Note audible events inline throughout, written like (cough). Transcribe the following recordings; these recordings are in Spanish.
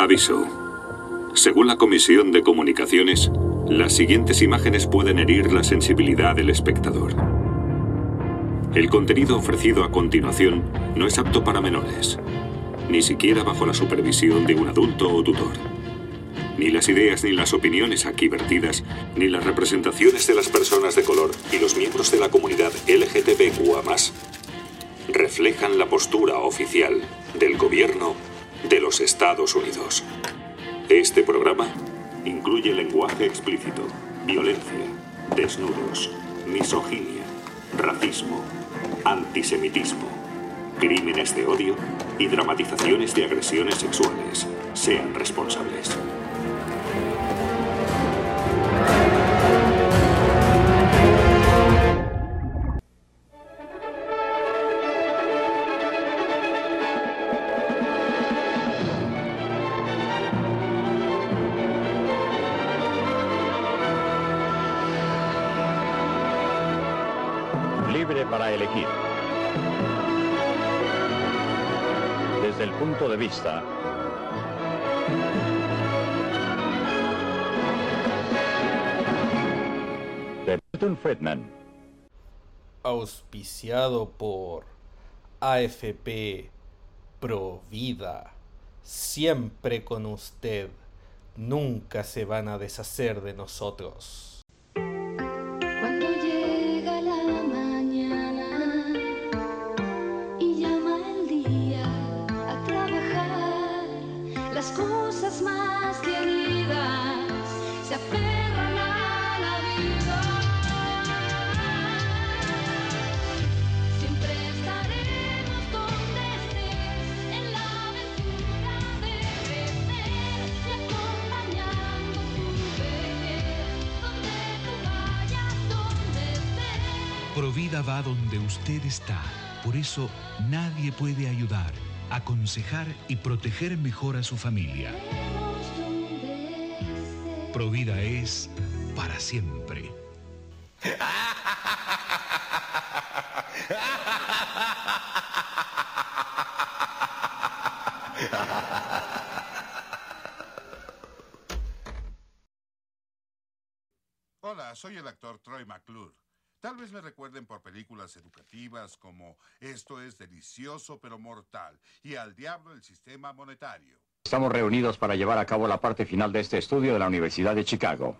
Aviso. Según la Comisión de Comunicaciones, las siguientes imágenes pueden herir la sensibilidad del espectador. El contenido ofrecido a continuación no es apto para menores, ni siquiera bajo la supervisión de un adulto o tutor. Ni las ideas ni las opiniones aquí vertidas, ni las representaciones de las personas de color y los miembros de la comunidad LGTBQA+, reflejan la postura oficial del gobierno de los Estados Unidos. Este programa incluye lenguaje explícito, violencia, desnudos, misoginia, racismo, antisemitismo, crímenes de odio y dramatizaciones de agresiones sexuales. Sean responsables. De Milton Friedman. Auspiciado por AFP Provida. Siempre con usted. Nunca se van a deshacer de nosotros. Va donde usted está. Por eso nadie puede ayudar, aconsejar y proteger mejor a su familia. Provida es para siempre. Hola, soy el actor Troy McClure. Tal vez me recuerden por películas educativas como Esto es delicioso pero mortal y Al diablo el sistema monetario. Estamos reunidos para llevar a cabo la parte final de este estudio de la Universidad de Chicago.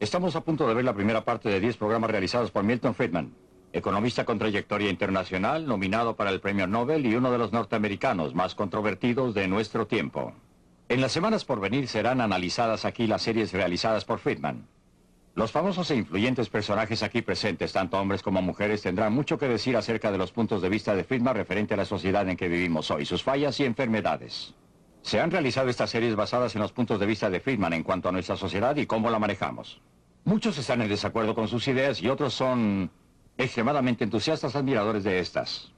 Estamos a punto de ver la primera parte de 10 programas realizados por Milton Friedman, economista con trayectoria internacional, nominado para el Premio Nobel y uno de los norteamericanos más controvertidos de nuestro tiempo. En las semanas por venir serán analizadas aquí las series realizadas por Friedman. Los famosos e influyentes personajes aquí presentes, tanto hombres como mujeres, tendrán mucho que decir acerca de los puntos de vista de Friedman referente a la sociedad en que vivimos hoy, sus fallas y enfermedades. Se han realizado estas series basadas en los puntos de vista de Friedman en cuanto a nuestra sociedad y cómo la manejamos. Muchos están en desacuerdo con sus ideas y otros son extremadamente entusiastas admiradores de estas.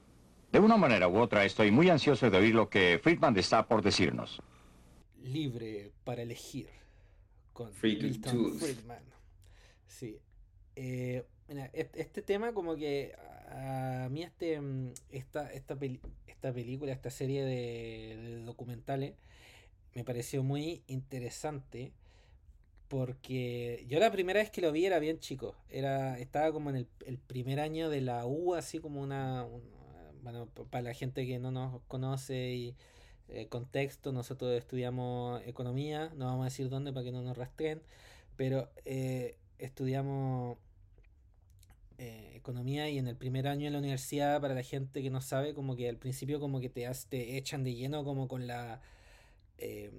De una manera u otra estoy muy ansioso de oír lo que Friedman está por decirnos. Libre para elegir. Con Milton. Friedman. Sí. Eh, mira, est- este tema como que a a mí este, mm, esta, esta, peli- esta película, esta serie de, de documentales me pareció muy interesante porque yo la primera vez que lo vi era bien chico. Era, estaba como en el, primer año de la U, así como una... un- bueno, pa- para la gente que no nos conoce y eh, contexto, nosotros estudiamos economía, no vamos a decir dónde para que no nos rastreen, pero eh, estudiamos eh, economía y en el primer año de la universidad, para la gente que no sabe, como que al principio como que te, te echan de lleno como con la... em,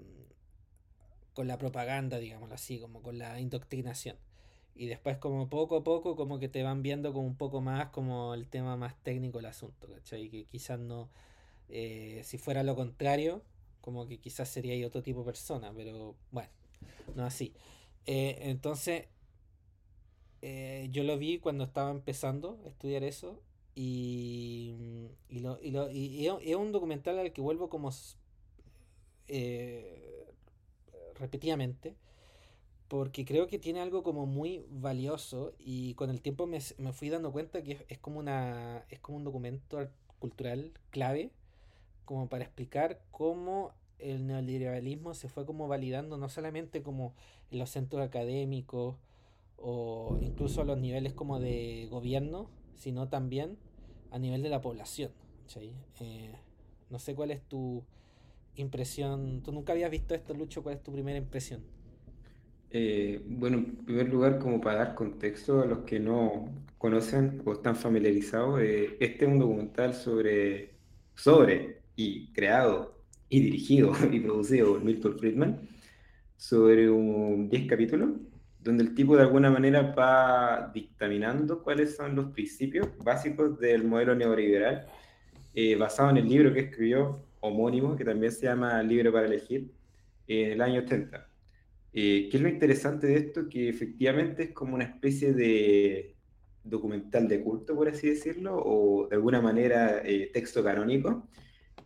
con la propaganda, digámoslo así, como con la indoctrinación. Y después como poco a poco como que te van viendo como un poco más como el tema más técnico del asunto, ¿cachai? Que quizás no, eh, si fuera lo contrario, como que quizás sería otro tipo de persona, pero bueno, no así. Eh, entonces, eh, yo lo vi cuando estaba empezando a estudiar eso y, y, lo, y, lo- y- es un documental al que vuelvo como repetidamente porque creo que tiene algo como muy valioso y con el tiempo me, me fui dando cuenta que es, como una, es como un documento cultural clave como para explicar cómo el neoliberalismo se fue como validando no solamente como en los centros académicos o incluso a los niveles como de gobierno, sino también a nivel de la población. Eh, no sé cuál es tu impresión. Tú nunca habías visto esto, Lucho. ¿Cuál es tu primera impresión? Eh, bueno, en primer lugar, como para dar contexto a los que no conocen o están familiarizados, eh, este es un documental sobre, sobre y creado y dirigido (laughs) y producido por Milton Friedman sobre un 10 capítulos, donde el tipo de alguna manera va dictaminando cuáles son los principios básicos del modelo neoliberal, eh, basado en el libro que escribió homónimo, que también se llama Libre para elegir, en el año 80. Eh, ¿qué es lo interesante de esto? Que efectivamente es como una especie de documental de culto, por así decirlo, o de alguna manera eh, texto canónico,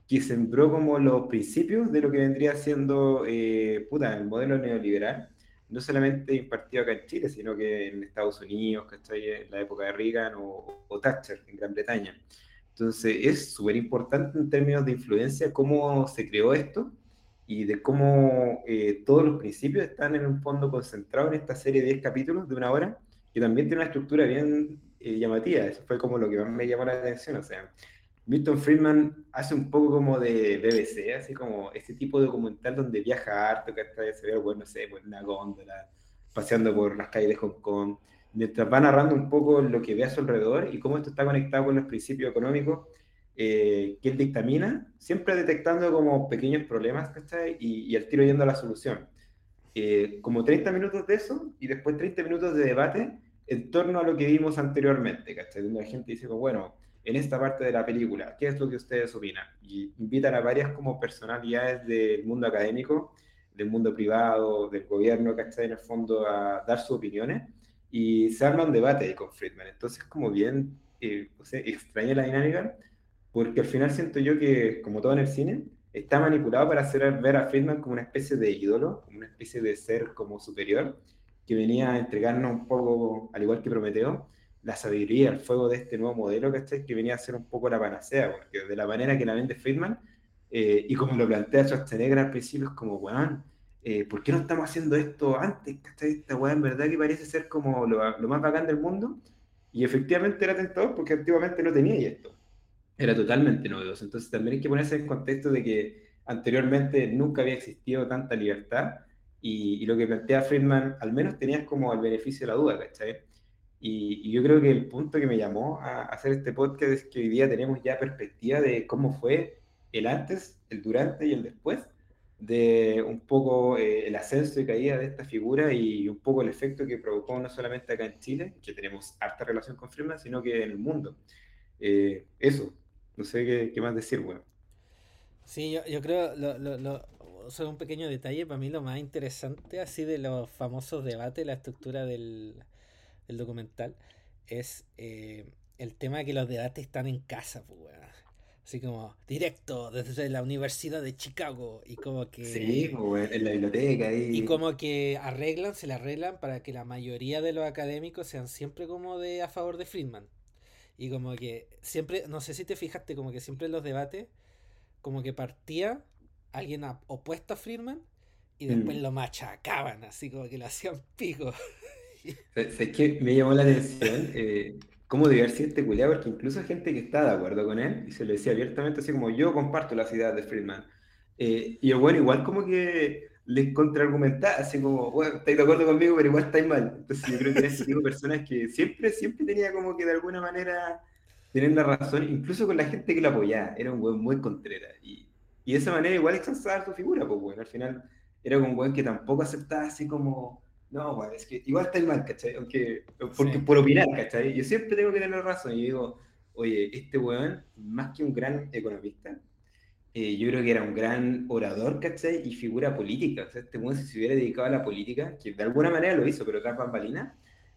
que sembró como los principios de lo que vendría siendo eh, el modelo neoliberal, no solamente impartido acá en Chile, sino que en Estados Unidos, ¿cachai? En la época de Reagan o, o Thatcher en Gran Bretaña. Entonces es súper importante en términos de influencia cómo se creó esto y de cómo eh, todos los principios están en un fondo concentrados en esta serie de 10 capítulos de una hora, que también tiene una estructura bien eh, llamativa. Eso fue como lo que más me llamó la atención. O sea, Milton Friedman hace un poco como de BBC, así como este tipo de documental donde viaja harto, que hasta se ve, bueno, no sé, pues, en una góndola, paseando por las calles de Hong Kong, mientras va narrando un poco lo que ve a su alrededor y cómo esto está conectado con los principios económicos eh, que él dictamina, siempre detectando como pequeños problemas, ¿cachai? Y, y al tiro yendo a la solución. Eh, como 30 minutos de eso y después 30 minutos de debate en torno a lo que vimos anteriormente, ¿cachai? Donde la gente dice, como, bueno, en esta parte de la película, ¿qué es lo que ustedes opinan? Y invitan a varias como personalidades del mundo académico, del mundo privado, del gobierno, ¿cachai? En el fondo a dar sus opiniones y se arma un debate ahí con Friedman. Entonces, como bien, eh, o sea, extraña la dinámica, porque al final siento yo que, como todo en el cine, está manipulado para hacer ver a Friedman como una especie de ídolo, como una especie de ser como superior, que venía a entregarnos un poco, al igual que Prometeo, la sabiduría, el fuego de este nuevo modelo, ¿cachai? Que venía a ser un poco la panacea, porque de la manera que la vende Friedman, eh, y como lo plantea Schwarzenegger al principio, es como, weón, eh, ¿por qué no estamos haciendo esto antes? ¿cachai? Esta weá en verdad que parece ser como lo, lo más bacán del mundo, y efectivamente era tentador porque antiguamente no tenía esto era totalmente novedoso. Entonces también hay que ponerse en contexto de que anteriormente nunca había existido tanta libertad y, y lo que plantea Friedman al menos tenías como el beneficio de la duda, ¿cachai? Y, y yo creo que el punto que me llamó a hacer este podcast es que hoy día tenemos ya perspectiva de cómo fue el antes, el durante y el después de un poco eh, el ascenso y caída de esta figura y un poco el efecto que provocó no solamente acá en Chile, que tenemos harta relación con Friedman, sino que en el mundo. Eh, eso, no sé qué, más decir, bueno. Sí, yo, yo creo, lo, lo, lo, un pequeño detalle, para mí lo más interesante así de los famosos debates, la estructura del, del documental, es eh, el tema de que los debates están en casa, pues, weón. Así como, directo, desde la Universidad de Chicago, y como que... Sí, bueno, en la biblioteca ahí. Y como que arreglan, se le arreglan para que la mayoría de los académicos sean siempre como de a favor de Friedman. Y como que siempre, no sé si te fijaste, como que siempre en los debates, como que partía alguien a- opuesto a Friedman y después Mm. lo machacaban, así como que lo hacían pico. (laughs) ¿Sabes qué? Me llamó la atención (laughs) eh, cómo debe haber este culiao, porque incluso hay gente que está de acuerdo con él y se lo decía abiertamente, así como yo comparto las ideas de Friedman. Eh, y bueno, igual como que les contraargumentaba, así como, bueno, estáis de acuerdo conmigo, pero igual estáis mal. Entonces yo creo que era ese tipo de personas que siempre, siempre tenía como que de alguna manera tener la razón, incluso con la gente que lo apoyaba. Era un weón muy contrera. Y, y de esa manera igual exalzaba su figura, pues bueno, al final era un weón que tampoco aceptaba así como, no, weón, es que igual estáis mal, ¿cachai? Aunque, porque Sí. por opinar, ¿cachai? Yo siempre tengo que tener razón. Y digo, oye, este weón, más que un gran economista, eh, yo creo que era un gran orador, ¿cachai? Y figura política. O sea, este weón, si se hubiera dedicado a la política, que de alguna manera lo hizo, pero tras bambalinas,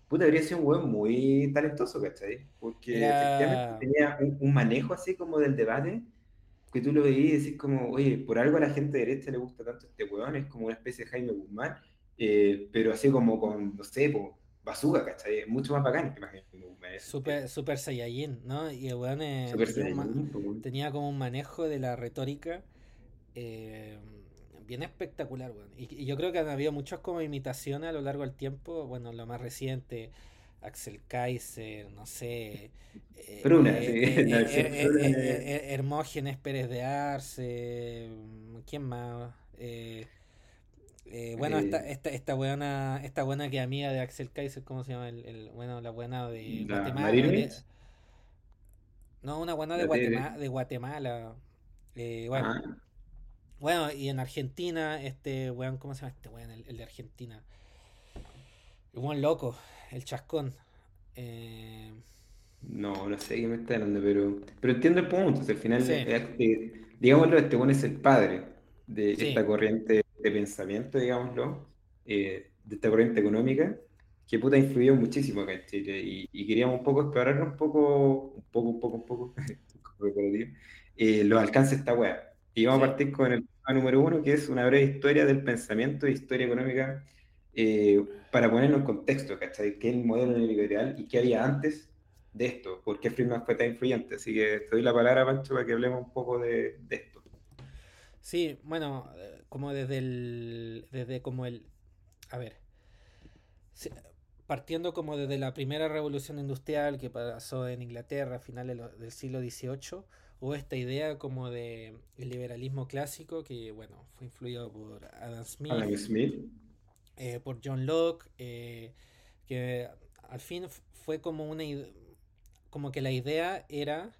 puta, habría sido un weón muy talentoso, ¿cachai? Porque Era- efectivamente tenía un, un manejo así como del debate, que tú lo veías y decís como, oye, por algo a la gente de derecha le gusta tanto este weón, es como una especie de Jaime Guzmán, eh, pero así como con, no sé, po, bazooka, ¿cachai? Es mucho más bacán que ese Super. Super Saiyajin, ¿no? Y el weón eh, Super tenía, un tenía como un manejo de la retórica eh, bien espectacular, weón. Y, y yo creo que han habido muchas como imitaciones a lo largo del tiempo. Bueno, lo más reciente, Axel Kaiser, no sé. eh, Hermógenes Pérez de Arce. ¿Quién más? Eh, eh, bueno, Eh, esta, esta, esta buena, esta buena que amiga de Axel Kaiser, ¿cómo se llama? El, el- bueno, la buena de La Guatemala. De- no, una buena de La de- Guatemala, de Guatemala. Eh, bueno, Ah, bueno, y en Argentina, este weón, ¿cómo se llama este weón? El, el de Argentina. El weón loco, el chascón. Eh, no, no sé qué me está hablando, pero, pero entiendo el punto. o sea, al final, Sí. eh, digámoslo, este bueno es el padre de Sí. esta corriente de pensamiento, digámoslo, eh, de esta corriente económica, que puta influyó muchísimo acá en Chile. Y, y queríamos un poco explorar un poco, un poco, un poco, un poco, (laughs) eh, los alcances de esta wea. Y vamos Sí. a partir con el tema número uno, que es una breve historia del pensamiento e historia económica eh, para ponernos en contexto, ¿cachai? ¿Qué es el modelo neoliberal y qué había antes de esto? ¿Por qué Friedman fue tan influyente? Así que te doy la palabra, Pancho, para que hablemos un poco de, de esto. sí, bueno, como desde el. Desde como el. A ver. partiendo como desde la primera revolución industrial que pasó en Inglaterra a finales del siglo XVIII, hubo esta idea como de el liberalismo clásico que, bueno, fue influido por Adam Smith. Adam Smith. eh, por John Locke, eh, que al fin fue como una como que la idea era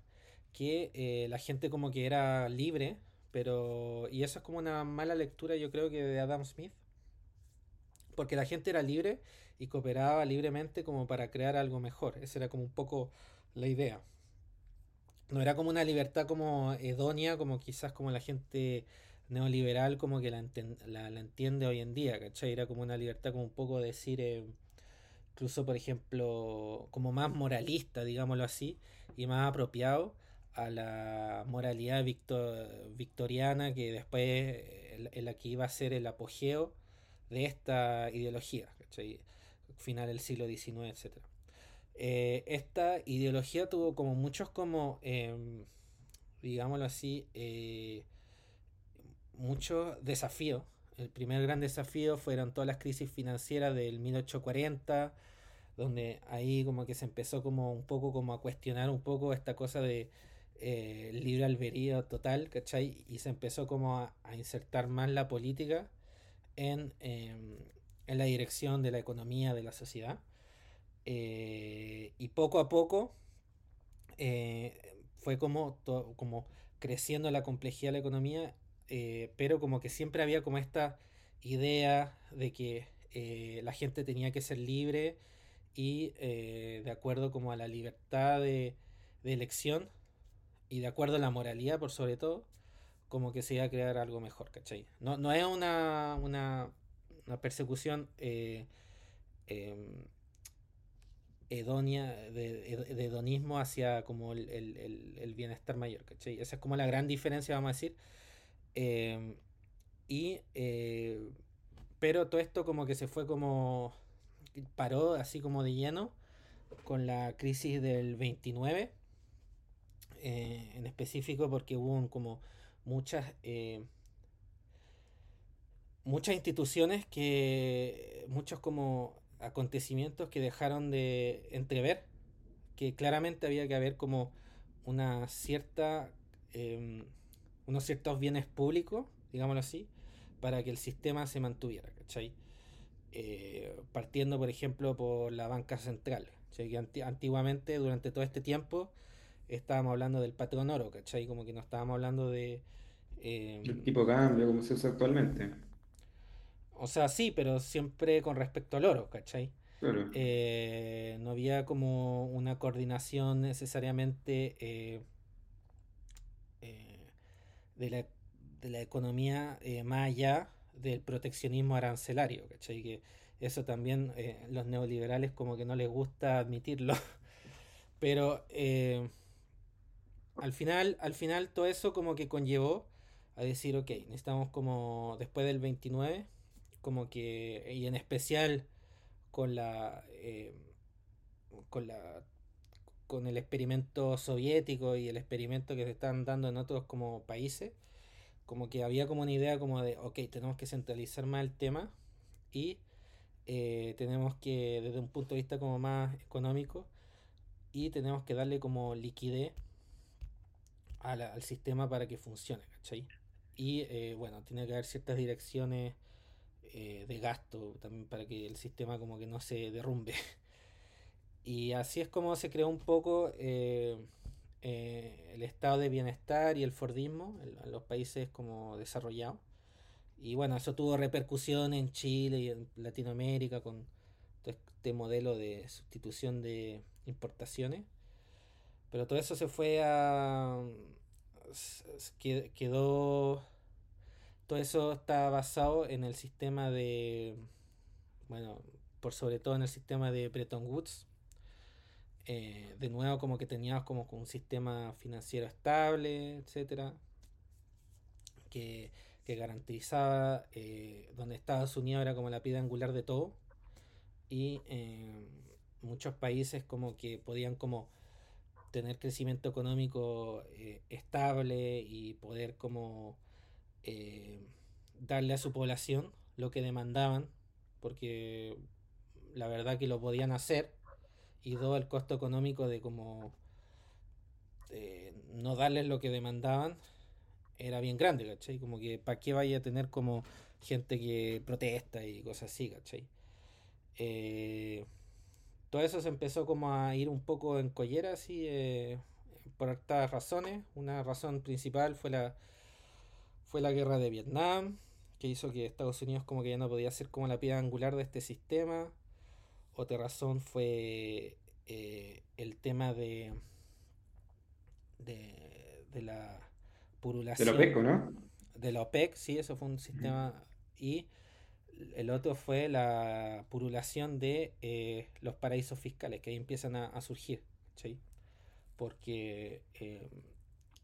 que eh, la gente como que era libre, pero y eso es como una mala lectura yo creo que de Adam Smith, porque la gente era libre y cooperaba libremente como para crear algo mejor, esa era como un poco la idea. No era como una libertad como hedonia, como quizás como la gente neoliberal como que la, entiende hoy en día, ¿cachai? Era como una libertad como un poco decir, eh, incluso por ejemplo, como más moralista, digámoslo así, y más apropiado a la moralidad victo- victoriana que después eh, en la que iba a ser el apogeo de esta ideología, ¿cachai? Final del siglo XIX, etcétera. Eh, esta ideología tuvo como muchos como, em, digámoslo así, eh, muchos desafíos. El primer gran desafío fueron todas las crisis financieras del 1840, donde ahí como que se empezó como un poco como a cuestionar un poco esta cosa de eh, libre albedrío total, ¿cachai? Y se empezó como a, insertar más la política en, em, en la dirección de la economía de la sociedad. Eh, y poco a poco eh, fue como, creciendo la complejidad de la economía, eh, pero como que siempre había como esta idea de que la gente tenía que ser libre y de acuerdo como a la libertad de elección y de acuerdo a la moralidad por sobre todo, como que se iba a crear algo mejor, ¿cachai? No, no es una, una, persecución eh, em, de, hedonismo hacia como el, el- el- el bienestar mayor, ¿cachai? Esa es como la gran diferencia, vamos a decir. Em, y, eh, pero todo esto como que se fue como, paró así como de lleno con la crisis del 29, eh, en específico porque hubo como muchas... eh, muchas instituciones que muchos como acontecimientos que dejaron de entrever que claramente había que haber como una cierta em, unos ciertos bienes públicos digámoslo así para que el sistema se mantuviera ¿cachai? Eh, partiendo por ejemplo por la banca central que anti- antiguamente durante todo este tiempo estábamos hablando del patrón oro ¿cachai? como que no estábamos hablando de em, El tipo de cambio, como se usa actualmente. o sea, sí, pero siempre con respecto al oro, ¿cachai? Claro. Eh, no había como una coordinación necesariamente eh, eh, de la, de la economía eh, más allá del proteccionismo arancelario, ¿cachai? Que eso también eh, los neoliberales como que no les gusta admitirlo. (laughs) Pero eh, al final, al final todo eso como que conllevó a decir, ok, necesitamos como después del 29, como que, y en especial con la, eh, con la, con el experimento soviético y el experimento que se están dando en otros como países, como que había como una idea como de, ok, tenemos que centralizar más el tema y eh, tenemos que, desde un punto de vista como más económico, y tenemos que darle como liquidez la- al sistema para que funcione, ¿cachai? Y eh, bueno, tiene que haber ciertas direcciones eh, de gasto también para que el sistema como que no se derrumbe. (laughs) Y así es como se creó un poco eh, eh, el estado de bienestar y el Fordismo en, en los países como desarrollados. Y bueno, eso tuvo repercusión en Chile y en Latinoamérica con todo este modelo de sustitución de importaciones. Pero todo eso se fue a... Quedó... Todo eso está basado en el sistema de... Bueno, por sobre todo en el sistema de Bretton Woods. Eh, de nuevo como que teníamos como un sistema financiero estable, etcétera, que, que garantizaba eh, donde Estados Unidos era como la piedra angular de todo y eh, muchos países como que podían como tener crecimiento económico eh, estable y poder como eh, darle a su población lo que demandaban porque la verdad que lo podían hacer y todo el costo económico de como eh, no darles lo que demandaban era bien grande, ¿cachai? Como que para qué vaya a tener como gente que protesta y cosas así, ¿cachai? Eh, todo eso se empezó como a ir un poco en collera, así, eh, por hartas razones. Una razón principal fue la, fue la guerra de Vietnam, que hizo que Estados Unidos como que ya no podía ser como la piedra angular de este sistema. Otra razón fue eh, el tema de, de, de la De purulación lo pesco, ¿no? de la OPEC, sí, eso fue un sistema. Y el otro fue la purulación de eh, los paraísos fiscales, que ahí empiezan a, surgir, ¿cachai? Porque eh,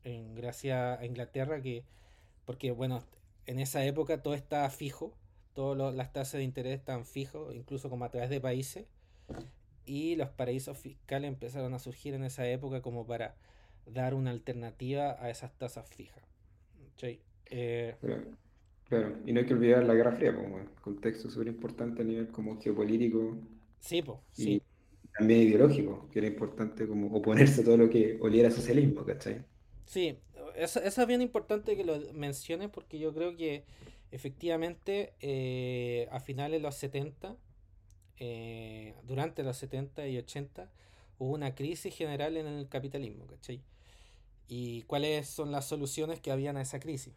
en gracias a Inglaterra, que, porque bueno, en esa época todo estaba fijo, todas las tasas de interés estaban fijos, incluso como a través de países, y los paraísos fiscales empezaron a surgir en esa época como para dar una alternativa a esas tasas fijas. Pero, claro, y no hay que olvidar la Guerra Fría, como contexto súper importante a nivel como geopolítico sí, pues, y sí. también ideológico, que era importante como oponerse a todo lo que oliera socialismo, ¿cachai? Sí, eso, eso es bien importante que lo menciones porque yo creo que efectivamente eh, a finales de los 70, eh, durante los 70 y 80, hubo una crisis general en el capitalismo, ¿cachai? ¿Y cuáles son las soluciones que habían a esa crisis?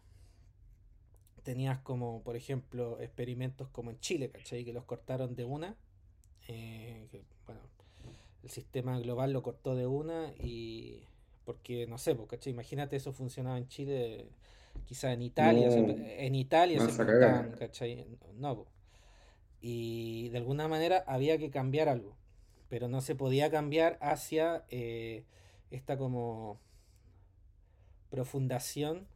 Tenías como, por ejemplo, experimentos como en Chile, ¿cachai? Que los cortaron de una. eh, que, bueno, el sistema global lo cortó de una y porque no sé, pues, ¿cachai? Imagínate eso funcionaba en Chile, quizá en Italia, se- en Italia se cagar. ¿cachai? No, pues. Y de alguna manera había que cambiar algo, pero no se podía cambiar hacia eh, esta como profundación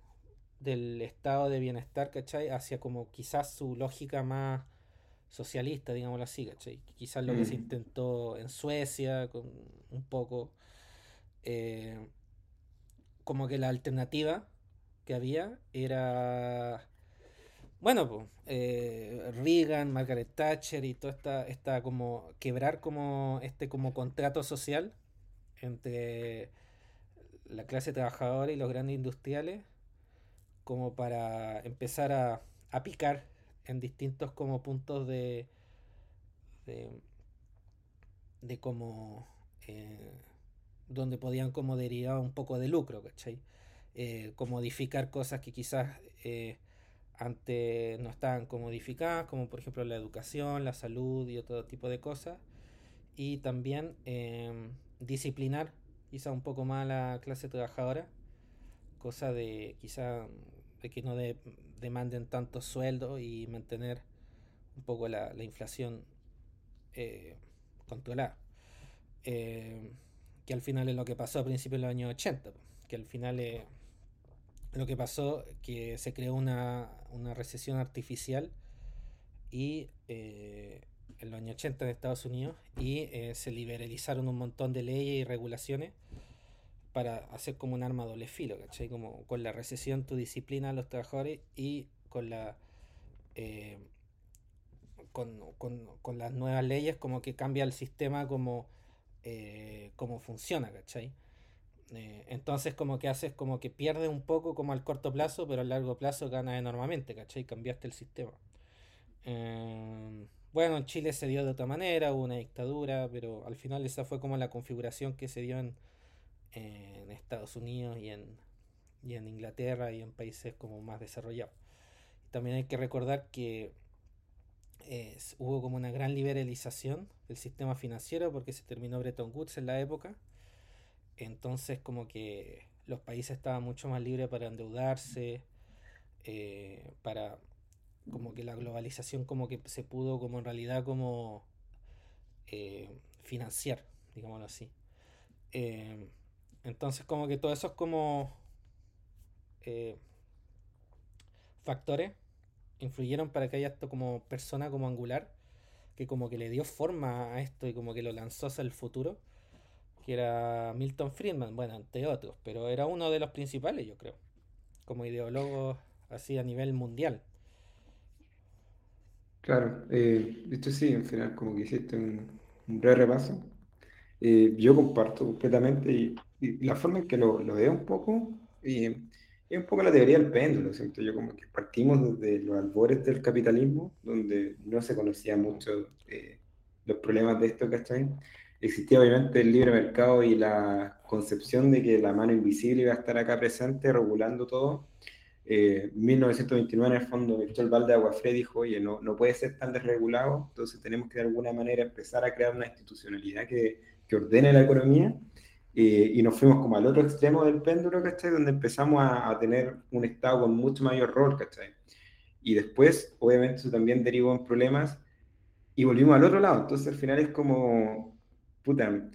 del estado de bienestar, ¿cachai? Hacia como quizás su lógica más socialista, digámoslo así, ¿cachai? Quizás lo que se Mm. intentó en Suecia, con un poco, eh, como que la alternativa que había era, bueno, pues, eh, Reagan, Margaret Thatcher y toda esta, esta como, quebrar como este como contrato social entre la clase trabajadora y los grandes industriales como para empezar a, a picar en distintos como puntos de de, como eh, donde podían como derivar un poco de lucro, ¿cachai? Eh, comodificar cosas que quizás eh, antes no estaban comodificadas, como por ejemplo la educación, la salud y otro tipo de cosas. Y también eh, disciplinar quizá un poco más a la clase trabajadora, cosa de quizá que no de- demanden tantos sueldos y mantener un poco la, la inflación eh, controlada. Eh, que al final es lo que pasó a principios de los años 80, po, que al final es lo que pasó que se creó una, una recesión artificial y eh, en los años 80 en Estados Unidos y eh, se liberalizaron un montón de leyes y regulaciones para hacer como un arma doble filo, ¿cachai? Como con la recesión tu disciplina a los trabajadores y con la eh, con, con- con las nuevas leyes como que cambia el sistema como, eh, funciona, ¿cachai? Eh, entonces como que haces como que pierdes un poco como al corto plazo, pero a largo plazo ganas enormemente, ¿cachai? Cambiaste el sistema. Eh, bueno, en Chile se dio de otra manera, hubo una dictadura, pero al final esa fue como la configuración que se dio en, en Estados Unidos y en, y en Inglaterra y en países como más desarrollados. También hay que recordar que eh, s- hubo como una gran liberalización del sistema financiero porque se terminó Bretton Woods en la época. Entonces como que los países estaban mucho más libres para endeudarse, eh, para como que la globalización como que se pudo como en realidad como eh, financiar, digámoslo así. Eh, entonces como que todo eso es como eh, factores influyeron para que haya esto como persona como angular que como que le dio forma a esto y como que lo lanzó hacia el futuro que era Milton Friedman, bueno, entre otros, pero era uno de los principales, yo creo, como ideólogo así a nivel mundial. Claro, eh, esto sí, al final como que hiciste un, un breve repaso. Eh, yo comparto completamente y, y la forma en que lo, lo veo un poco, es un poco la teoría del péndulo, siento yo como que partimos desde los albores del capitalismo, donde no se conocía mucho eh, los problemas de esto, ¿cachai? Existía obviamente el libre mercado y la concepción de que la mano invisible iba a estar acá presente, regulando todo. Eh, 1929 en el fondo Michel Valde Aguafré dijo, oye, no, no puede ser tan desregulado, entonces tenemos que de alguna manera empezar a crear una institucionalidad que, que ordene la economía y nos fuimos como al otro extremo del péndulo, ¿cachai? Donde empezamos a, a tener un Estado con mucho mayor rol, ¿cachai? Y después, obviamente, eso también derivó en problemas y volvimos al otro lado. Entonces, al final es como, puta,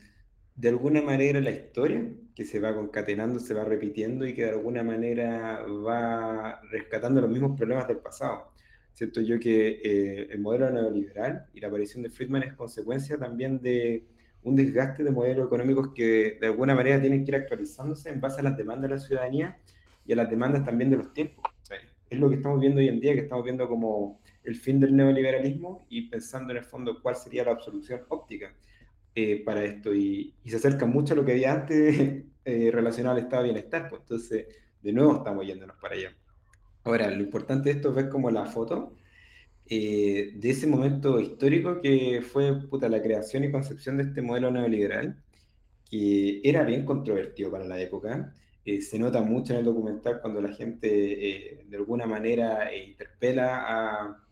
de alguna manera la historia que se va concatenando, se va repitiendo y que de alguna manera va rescatando los mismos problemas del pasado. Siento yo que eh, el modelo neoliberal y la aparición de Friedman es consecuencia también de un desgaste de modelos económicos que de alguna manera tienen que ir actualizándose en base a las demandas de la ciudadanía y a las demandas también de los tiempos. Es lo que estamos viendo hoy en día, que estamos viendo como el fin del neoliberalismo y pensando en el fondo cuál sería la absolución óptica eh, para esto y, y se acerca mucho a lo que había antes (laughs) eh, relacionado al estado de bienestar. Pues entonces, de nuevo estamos yéndonos para allá. Ahora, lo importante de esto es ver como la foto eh, de ese momento histórico que fue puta, la creación y concepción de este modelo neoliberal, que era bien controvertido para la época. Eh, se nota mucho en el documental cuando la gente eh, de alguna manera eh, interpela a,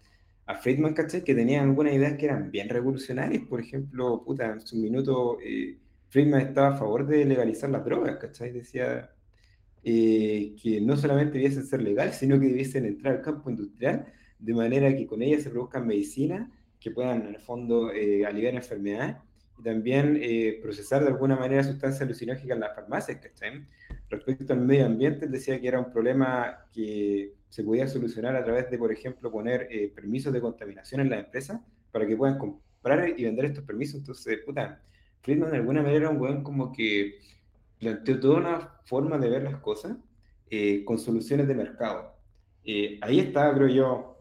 a Friedman, ¿cachai? Que tenía algunas ideas que eran bien revolucionarias. Por ejemplo, puta, en su minuto eh, Friedman estaba a favor de legalizar las drogas, ¿cachai? Decía eh, que no solamente debiesen ser legales, sino que debiesen entrar al campo industrial, de manera que con ellas se produzcan medicinas que puedan, en el fondo, eh, aliviar enfermedades y también eh, procesar de alguna manera sustancias alucinógenas en las farmacias, ¿cachai? Respecto al medio ambiente, él decía que era un problema que se podía solucionar a través de, por ejemplo, poner eh, permisos de contaminación en las empresas para que puedan comprar y vender estos permisos. Entonces, puta, Friedman de alguna manera era un weón como que planteó toda una forma de ver las cosas eh, con soluciones de mercado. Eh, ahí estaba, creo yo,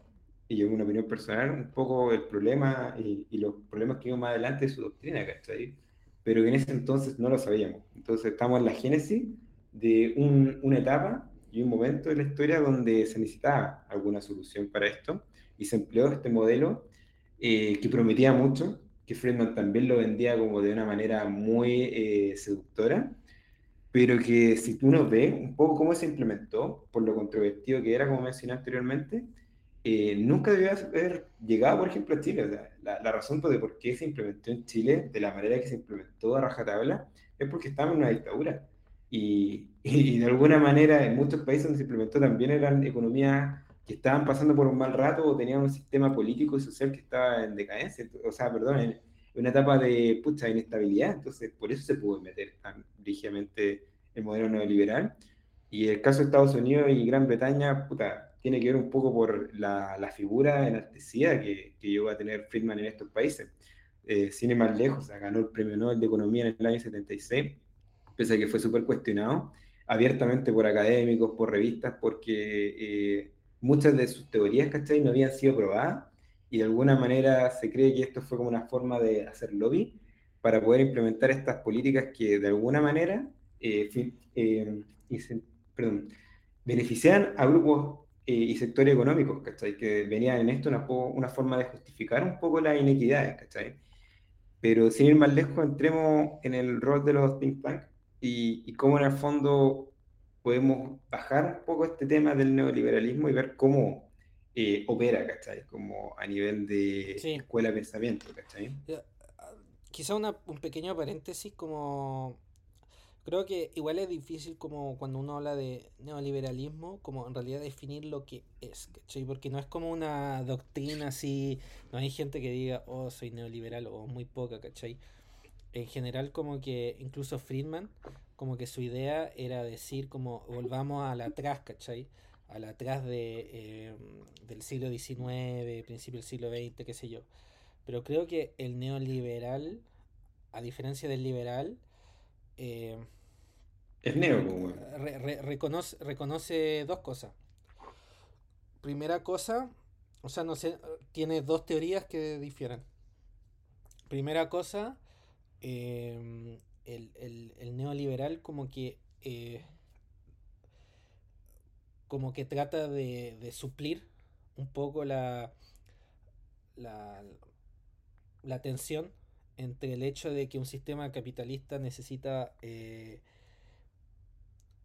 y yo en una opinión personal, un poco el problema y, y los problemas que vimos más adelante de su doctrina, ¿cachai? Pero que en ese entonces no lo sabíamos. Entonces estamos en la génesis de un- una etapa y un momento de la historia donde se necesitaba alguna solución para esto y se empleó este modelo eh, que prometía mucho, que Friedman también lo vendía como de una manera muy eh, seductora, pero que si tú nos ves un poco cómo se implementó, por lo controvertido que era, como mencioné anteriormente, eh, nunca debió haber llegado, por ejemplo, a Chile. O sea, la, la razón de por qué se implementó en Chile de la manera que se implementó a rajatabla es porque estábamos en una dictadura. Y, (laughs) y de alguna manera en muchos países donde se implementó también eran economías que estaban pasando por un mal rato o tenían un sistema político y social que estaba en decadencia, o sea, perdón, en una etapa de pucha inestabilidad, entonces por eso se pudo meter tan rígidamente el modelo neoliberal. Y el caso de Estados Unidos y Gran Bretaña, puta, tiene que ver un poco por la, la figura enaltecida que, que llegó a tener Friedman en estos países. Eh, sin ir más lejos, o sea, ganó el Premio Nobel de Economía en el año 76, pese a que fue súper cuestionado abiertamente por académicos, por revistas, porque eh, muchas de sus teorías, ¿cachai?, no habían sido probadas y de alguna manera se cree que esto fue como una forma de hacer lobby para poder implementar estas políticas que de alguna manera eh, eh, perdón, beneficiaban a grupos eh, y sectores económicos, ¿cachai? Que venían en esto una, una forma de justificar un poco las inequidades, ¿cachai? Pero sin ir más lejos, entremos en el rol de los think tanks y, y cómo en el fondo podemos bajar un poco este tema del neoliberalismo y ver cómo eh, opera, ¿cachai? Como a nivel de Sí. escuela de pensamiento, ¿cachai? Ah, Quizá una- un pequeño paréntesis como... Creo que igual es difícil como cuando uno habla de neoliberalismo, como en realidad definir lo que es, ¿cachai? Porque no es como una doctrina así, no hay gente que diga, oh, soy neoliberal, o muy poca, ¿cachai? En general como que incluso Friedman, como que su idea era decir como volvamos a la atrás, ¿cachai? A la atrás de, eh, del siglo XIX, principio del siglo XX, qué sé yo. Pero creo que el neoliberal, a diferencia del liberal, eh, Es neo, rec- pues, re- re- reconoce, reconoce dos cosas. Primera cosa, o sea, no sé, tiene dos teorías que difieren. Primera cosa, eh, el, el- el neoliberal como que eh, como que trata de, de suplir un poco la, la, la tensión entre el hecho de que un sistema capitalista necesita eh,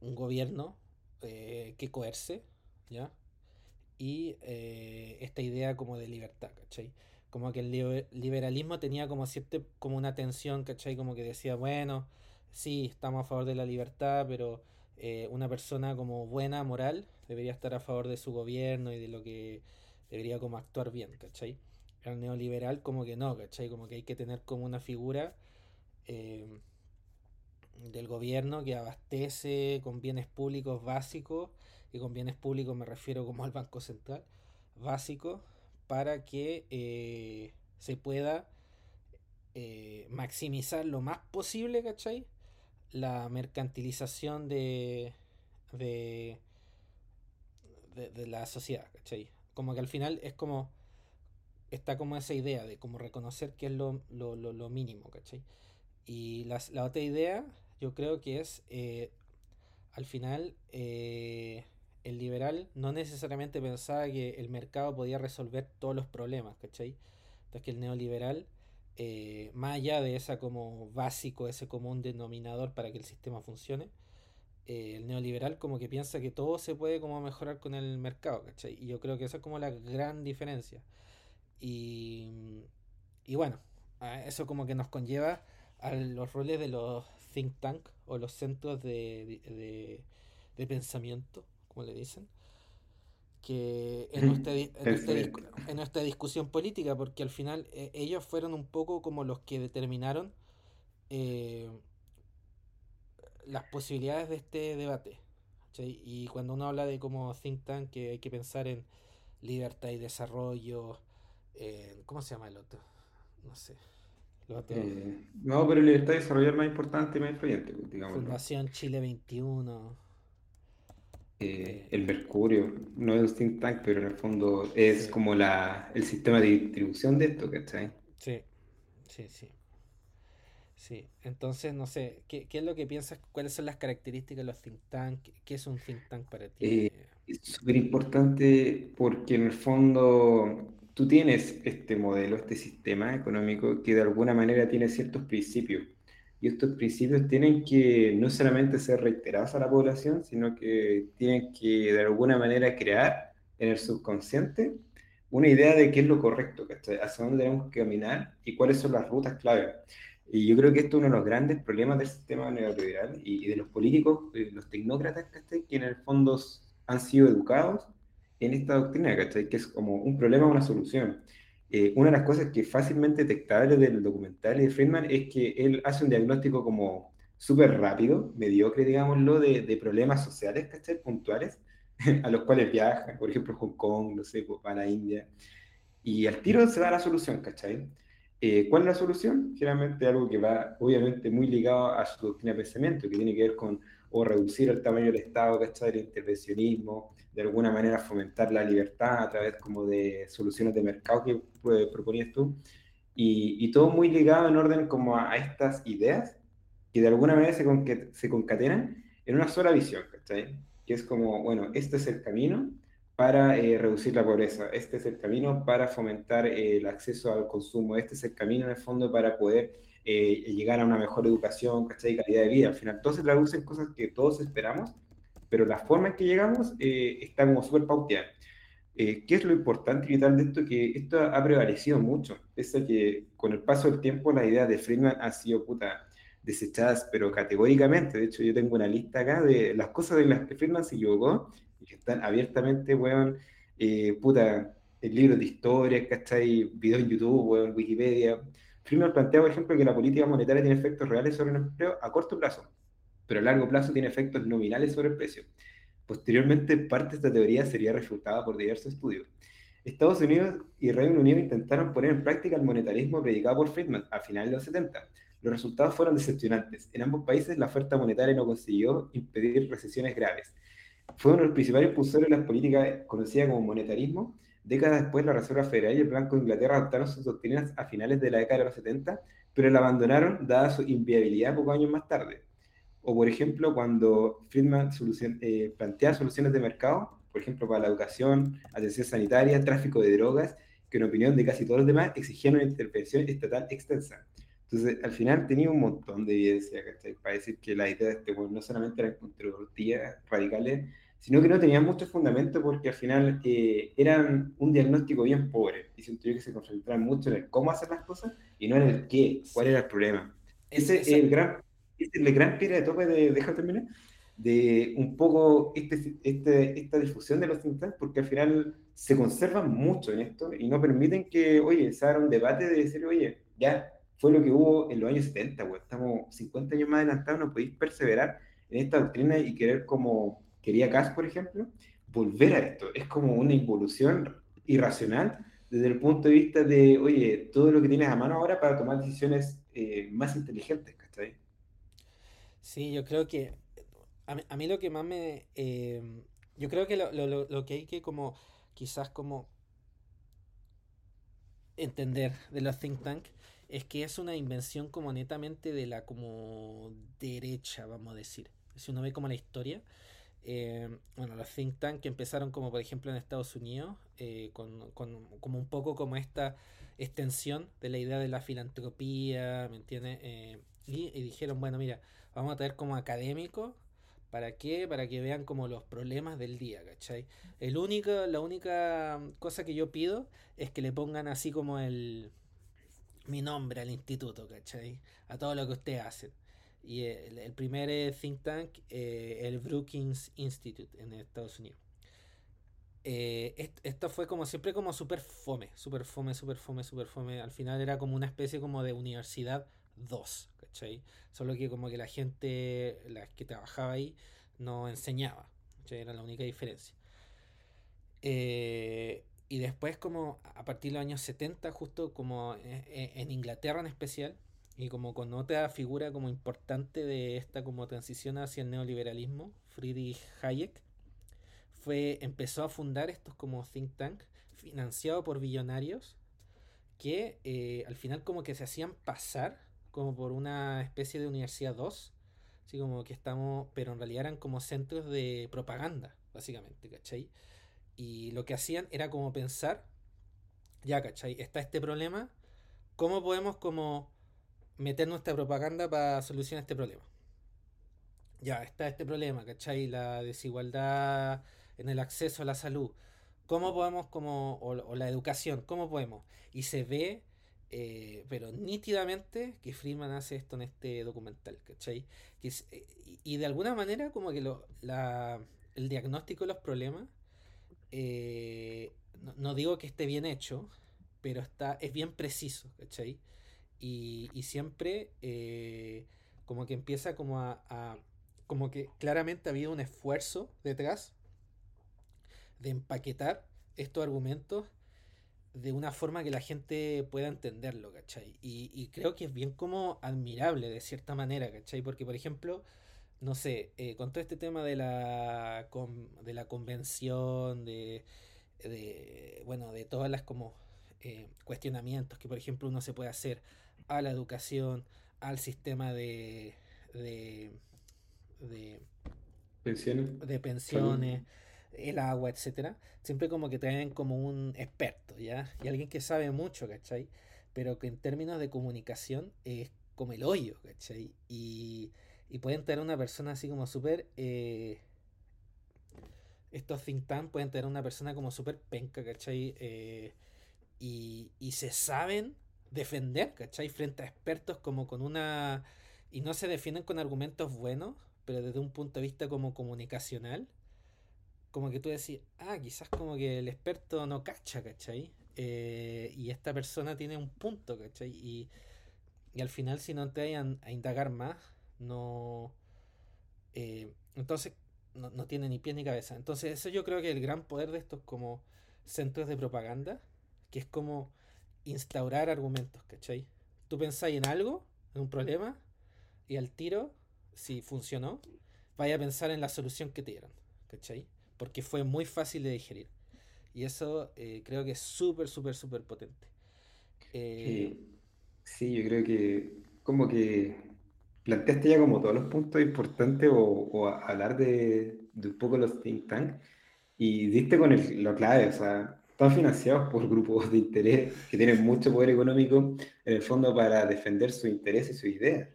un gobierno eh, que coerce, ¿ya? Y eh, esta idea como de libertad, ¿cachai? Como que el libe- liberalismo tenía como cierta, como una tensión, ¿cachai? Como que decía, bueno, sí, estamos a favor de la libertad, pero una persona como buena, moral, debería estar a favor de su gobierno y de lo que debería como actuar bien, ¿cachai? El neoliberal como que no, ¿cachai? Como que hay que tener como una figura eh, del gobierno que abastece con bienes públicos básicos, y con bienes públicos me refiero como al Banco Central, básico, para que eh, se pueda eh, maximizar lo más posible, ¿cachai? La mercantilización de, de, de, de la sociedad, ¿cachai? Como que al final es como, está como esa idea de como reconocer que es lo, lo, lo, lo mínimo, ¿cachai? Y las- la otra idea, yo creo que es, eh, al final, eh, el liberal no necesariamente pensaba que el mercado podía resolver todos los problemas, ¿cachai? Entonces que el neoliberal, eh, más allá de esa como básico, ese común denominador para que el sistema funcione, eh, el neoliberal como que piensa que todo se puede como mejorar con el mercado, ¿cachai? Y yo creo que esa es como la gran diferencia. Y, y bueno, eso como que nos conlleva a los roles de los think tank o los centros de, de, de pensamiento, como le dicen, que en nuestra, en nuestra, en discusión política, porque al final eh, ellos fueron un poco como los que determinaron eh, las posibilidades de este debate. Y cuando uno habla de como think tank, que hay que pensar en libertad y desarrollo, en- ¿cómo se llama el otro? No sé. Eh, no, pero libertad de desarrollar más importante y más influyente, digámoslo. Fundación Chile 21. Eh, el Mercurio no es un think tank, pero en el fondo es Sí. como la, el sistema de distribución de esto, ¿cachai? Sí, sí, sí. Sí, entonces no sé, ¿qué, qué es lo que piensas? ¿Cuáles son las características de los think tank? ¿Qué es un think tank para ti? Eh, es súper importante porque en el fondo tú tienes este modelo, este sistema económico que de alguna manera tiene ciertos principios. Y estos principios tienen que no solamente ser reiterados a la población, sino que tienen que de alguna manera crear en el subconsciente una idea de qué es lo correcto. Hacia dónde tenemos que caminar y cuáles son las rutas clave. Y yo creo que esto es uno de los grandes problemas del sistema neoliberal y, de los políticos, eh, los tecnócratas. Que en el fondo han sido educados en esta doctrina, ¿cachai? Que es como un problema una solución. Eh, una de las cosas que fácilmente detectable del documental de Friedman es que él hace un diagnóstico como súper rápido, mediocre, digámoslo, de, de problemas sociales, ¿cachai? Puntuales, (laughs) a los cuales viaja, por ejemplo, Hong Kong, no sé, pues, van a India, y al tiro se da la solución, ¿cachai? Eh, ¿cuál es la solución? Generalmente algo que va, obviamente, muy ligado a su doctrina de pensamiento, que tiene que ver con o reducir el tamaño del Estado, ¿cachai? El intervencionismo, de alguna manera fomentar la libertad a través como de soluciones de mercado que pues, proponías tú, y, y todo muy ligado en orden como a, a estas ideas que de alguna manera se, conque- se concatenan en una sola visión, ¿cachai? Que es como, bueno, este es el camino para eh, reducir la pobreza, este es el camino para fomentar eh, el acceso al consumo, este es el camino en el fondo para poder eh, llegar a una mejor educación, ¿cachai? Calidad de vida. Al final, todo se traduce en cosas que todos esperamos, pero la forma en que llegamos eh, está como súper pauteada. Eh, ¿qué es lo importante y vital de esto? Que esto ha prevalecido mucho, pese a que con el paso del tiempo las ideas de Friedman han sido puta, desechadas, pero categóricamente. De hecho, yo tengo una lista acá de las cosas de las que Friedman se equivocó y que están abiertamente, weón, eh, puta, libros de historia, ¿cachai? Videos en YouTube, weón, Wikipedia. Friedman plantea, por ejemplo, que la política monetaria tiene efectos reales sobre el empleo a corto plazo, pero a largo plazo tiene efectos nominales sobre el precio. Posteriormente, parte de esta teoría sería refutada por diversos estudios. Estados Unidos y Reino Unido intentaron poner en práctica el monetarismo predicado por Friedman a finales de los 70. Los resultados fueron decepcionantes. En ambos países la oferta monetaria no consiguió impedir recesiones graves. Fue uno de los principales impulsores de las políticas conocidas como monetarismo. Décadas después, la Reserva Federal y el Banco de Inglaterra adoptaron sus doctrinas a finales de la década de los 70, pero la abandonaron dada su inviabilidad pocos años más tarde. O, por ejemplo, cuando Friedman solucion- eh, plantea soluciones de mercado, por ejemplo, para la educación, atención sanitaria, tráfico de drogas, que en opinión de casi todos los demás exigían una intervención estatal extensa. Entonces, al final tenía un montón de evidencia. Para decir que las ideas de este no solamente eran controvertidas, radicales, sino que no tenían mucho fundamento porque al final eh, eran un diagnóstico bien pobre. Y siento yo que se concentraban mucho en el cómo hacer las cosas y no en el qué, cuál era el problema. Es- Ese es el gran, es el gran piedra de tope de, déjame terminar, de un poco este, este, esta difusión de los think porque al final se conservan mucho en esto y no permiten que, oye, se haga un debate de decir, oye, ya fue lo que hubo en los años 70, güey, estamos 50 años más adelantados, no podéis perseverar en esta doctrina y querer como quería Cass, por ejemplo, volver a esto. Es como una involución irracional desde el punto de vista de, oye, todo lo que tienes a mano ahora para tomar decisiones eh, más inteligentes, ¿cachai? Sí, yo creo que a mí, lo que más me... eh, yo creo que lo que hay que como quizás como entender de los think tank es que es una invención como netamente de la como derecha, vamos a decir. Si uno ve como la historia, eh, bueno, los think tank que empezaron como por ejemplo en Estados Unidos, eh, con, como un poco como esta extensión de la idea de la filantropía, ¿me entiendes? Eh, y, y dijeron, bueno, mira, vamos a traer como académicos, ¿para qué? Para que vean como los problemas del día, ¿cachai? El único, la única cosa que yo pido es que le pongan así como el mi nombre al instituto, ¿cachai? A todo lo que ustedes hacen. Y el, el primer eh, think tank, eh, el Brookings Institute en Estados Unidos. Eh, est- esto fue como siempre como súper fome, súper fome, súper fome, súper fome. Al final era como una especie como de universidad 2, ¿cachai? Solo que como que la gente, la que trabajaba ahí, no enseñaba, ¿cachai? Era la única diferencia. Eh, y después como a partir de los años 70, justo como eh, eh, en Inglaterra en especial, y como con otra figura como importante de esta como transición hacia el neoliberalismo, Friedrich Hayek, fue, empezó a fundar estos como think tank financiados por billonarios que eh, al final como que se hacían pasar como por una especie de universidad 2, así como que estamos, pero en realidad eran como centros de propaganda, básicamente, ¿cachai? Y lo que hacían era como pensar, ya, ¿cachai? Está este problema, ¿cómo podemos como meter nuestra propaganda para solucionar este problema? Ya, está este problema, ¿cachai? La desigualdad en el acceso a la salud. ¿Cómo podemos, como, o, la educación, cómo podemos? Y se ve, eh, pero nítidamente, que Friedman hace esto en este documental, ¿cachai? Que eh, y, y de alguna manera, como que lo, la, el diagnóstico de los problemas, eh, no, no digo que esté bien hecho, pero está, es bien preciso, ¿cachai? Y, siempre eh, como que empieza como a, como que claramente ha habido un esfuerzo detrás de empaquetar estos argumentos de una forma que la gente pueda entenderlo, ¿cachai? Y, creo que es bien como admirable de cierta manera, ¿cachai? Porque, por ejemplo, no sé, eh, con todo este tema de la, de la convención, de, de, bueno, de todas las como eh, cuestionamientos que, por ejemplo, uno se puede hacer a la educación, al sistema de, de, de, Pensiones. de pensiones, el agua, etcétera, siempre como que traen como un experto, ¿ya? Y alguien que sabe mucho, ¿cachai? Pero que en términos de comunicación es como el hoyo, ¿cachai? Y, y pueden tener una persona así como súper... eh, estos think tank pueden tener una persona como súper penca, ¿cachai? Eh, y, y se saben defender, ¿cachai? Frente a expertos como con una... Y no se defienden con argumentos buenos, pero desde un punto de vista como comunicacional, como que tú decís, ah, quizás como que el experto no cacha, ¿cachai? Eh, y esta persona tiene un punto, ¿cachai? Y, y al final si no te vayan a indagar más, no... eh, entonces no, no tiene ni pie ni cabeza. Entonces eso yo creo que el gran poder de estos como centros de propaganda, que es como instaurar argumentos, ¿cachai? Tú pensáis en algo, en un problema, y al tiro, si funcionó, vaya a pensar en la solución que te dieron, ¿cachai? Porque fue muy fácil de digerir. Y eso eh, creo que es súper, súper, súper potente. Eh, sí, yo creo que como que planteaste ya como todos los puntos importantes o, o a- hablar de, de un poco los think tank y diste con el- lo clave, o sea, están financiados por grupos de interés que tienen mucho poder económico en el fondo para defender sus intereses y sus ideas.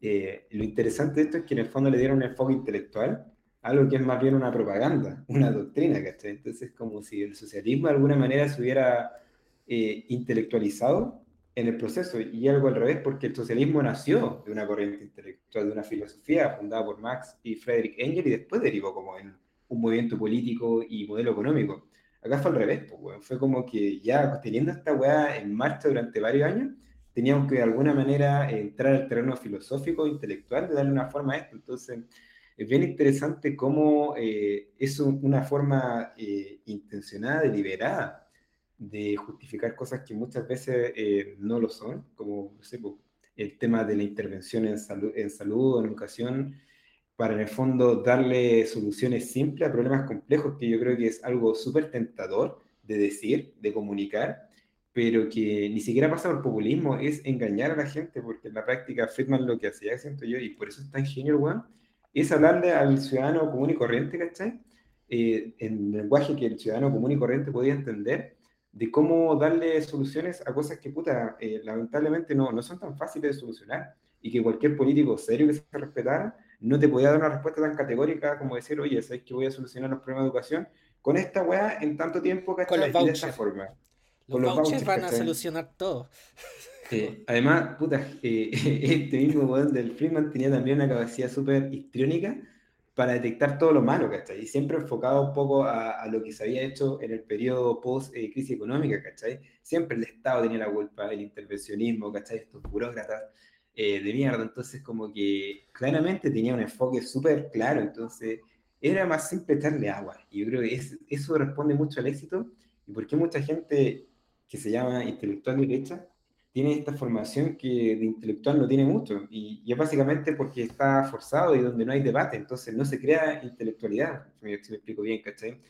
Eh, lo interesante de esto es que en el fondo le dieron un enfoque intelectual, algo que es más bien una propaganda, una doctrina, ¿cachai? Entonces, como si el socialismo de alguna manera se hubiera eh, intelectualizado en el proceso, y algo al revés, porque el socialismo nació de una corriente intelectual, de una filosofía fundada por Marx y Friedrich Engels, y después derivó como en un movimiento político y modelo económico. Acá fue al revés, pues, weón. Fue como que ya teniendo esta weá en marcha durante varios años, teníamos que de alguna manera entrar al terreno filosófico, intelectual, de darle una forma a esto. Entonces, es bien interesante cómo eh, es un- una forma eh, intencionada, deliberada, de justificar cosas que muchas veces eh, no lo son, como no sé, po, el tema de la intervención en salud, en salud en educación, para en el fondo darle soluciones simples a problemas complejos, que yo creo que es algo súper tentador de decir, de comunicar, pero que ni siquiera pasa por populismo, es engañar a la gente, porque en la práctica Friedman lo que hacía, siento yo, y por eso es tan genio, es hablarle al ciudadano común y corriente, ¿cachai? Eh, en lenguaje que el ciudadano común y corriente podía entender, de cómo darle soluciones a cosas que, puta, eh, lamentablemente no, no son tan fáciles de solucionar, y que cualquier político serio que se respetara no te podía dar una respuesta tan categórica como decir, oye, ¿sabes que voy a solucionar los problemas de educación con esta weá en tanto tiempo, Con ¿cachai? los Y de esta vouchers. forma. los con los vouchers vouchers, van a solucionar todo. Eh, además, puta, (laughs) eh, este mismo weón del Freeman tenía también una capacidad súper histriónica para detectar todo lo malo, ¿cachai? Y siempre enfocado un poco a, a lo que se había hecho en el periodo post-crisis económica, ¿cachai? Siempre el Estado tenía la culpa, el intervencionismo, ¿cachai? Estos burócratas eh, de mierda, entonces como que claramente tenía un enfoque súper claro, entonces era más simple echarle agua. Y yo creo que es- eso responde mucho al éxito y por qué mucha gente que se llama intelectual derecha tiene esta formación que de intelectual no tiene mucho, y, y es básicamente porque está forzado y donde no hay debate, entonces no se crea intelectualidad, si me, si me explico bien, ¿cachai?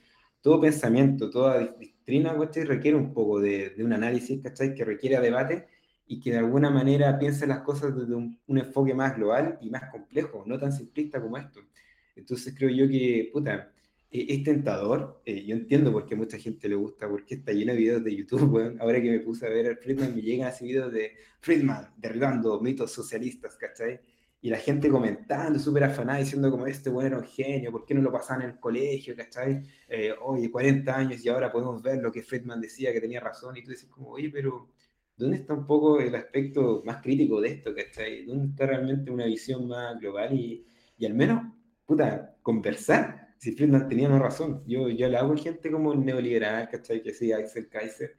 Todo pensamiento, toda doctrina, ¿cachai? Requiere un poco de, de un análisis, ¿cachai? Que requiere debate y que de alguna manera piense las cosas desde un, un enfoque más global y más complejo, no tan simplista como esto. Entonces creo yo que, puta, eh, es tentador. eh, yo entiendo por qué a mucha gente le gusta, porque está lleno de videos de YouTube, (laughs) weón. Ahora que me puse a ver el Friedman, me llegan así videos de Friedman derribando mitos socialistas, ¿cachai? Y la gente comentando, súper afanada, diciendo como este weón era un genio, ¿por qué no lo pasaban en el colegio, ¿cachai? Eh, oye, 40 años y ahora podemos ver lo que Friedman decía, que tenía razón, y tú dices como, oye, pero ¿dónde está un poco el aspecto más crítico de esto, ¿cachai? ¿Dónde está realmente una visión más global y, y al menos, puta, conversar? Si Friedman tenía más razón. Yo, yo le hago a gente como neoliberal, ¿cachai? Que sigue Axel Kaiser.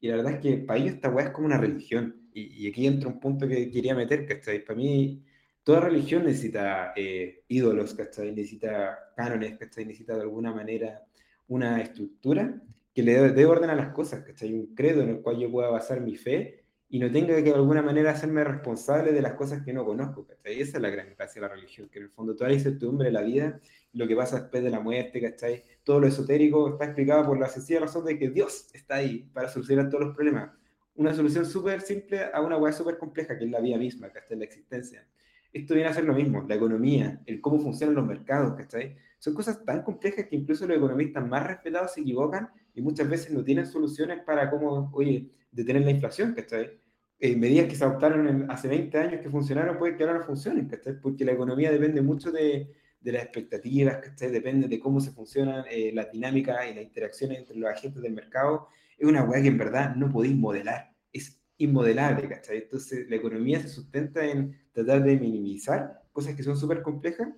Y la verdad es que para ellos esta weá es como una religión. Y, y aquí entra un punto que quería meter, ¿cachai? Para mí, toda religión necesita eh, ídolos, ¿cachai? Necesita cánones, ¿cachai? Necesita de alguna manera una estructura que le dé orden a las cosas, ¿cachai? Un credo en el cual yo pueda basar mi fe y no tenga que de alguna manera hacerme responsable de las cosas que no conozco, ¿cachai? Esa es la gran gracia de la religión, que en el fondo toda la incertidumbre de la vida, lo que pasa después de la muerte, ¿cachai? Todo lo esotérico está explicado por la sencilla razón de que Dios está ahí para solucionar todos los problemas. Una solución súper simple a una hueá súper compleja, que es la vida misma, ¿cachai? La existencia. Esto viene a ser lo mismo, la economía, el cómo funcionan los mercados, ¿cachai? Son cosas tan complejas que incluso los economistas más respetados se equivocan y muchas veces no tienen soluciones para cómo, oye, detener la inflación, ¿cachai? Eh, medidas que se adoptaron en- hace 20 años que funcionaron, puede que ahora no funcionen, ¿cachai? Porque la economía depende mucho de, de las expectativas, ¿cachai? Depende de cómo se funcionan eh, las dinámicas y las interacciones entre los agentes del mercado. Es una weá que en verdad no podéis modelar, es inmodelable, ¿cachai? Entonces la economía se sustenta en tratar de minimizar cosas que son súper complejas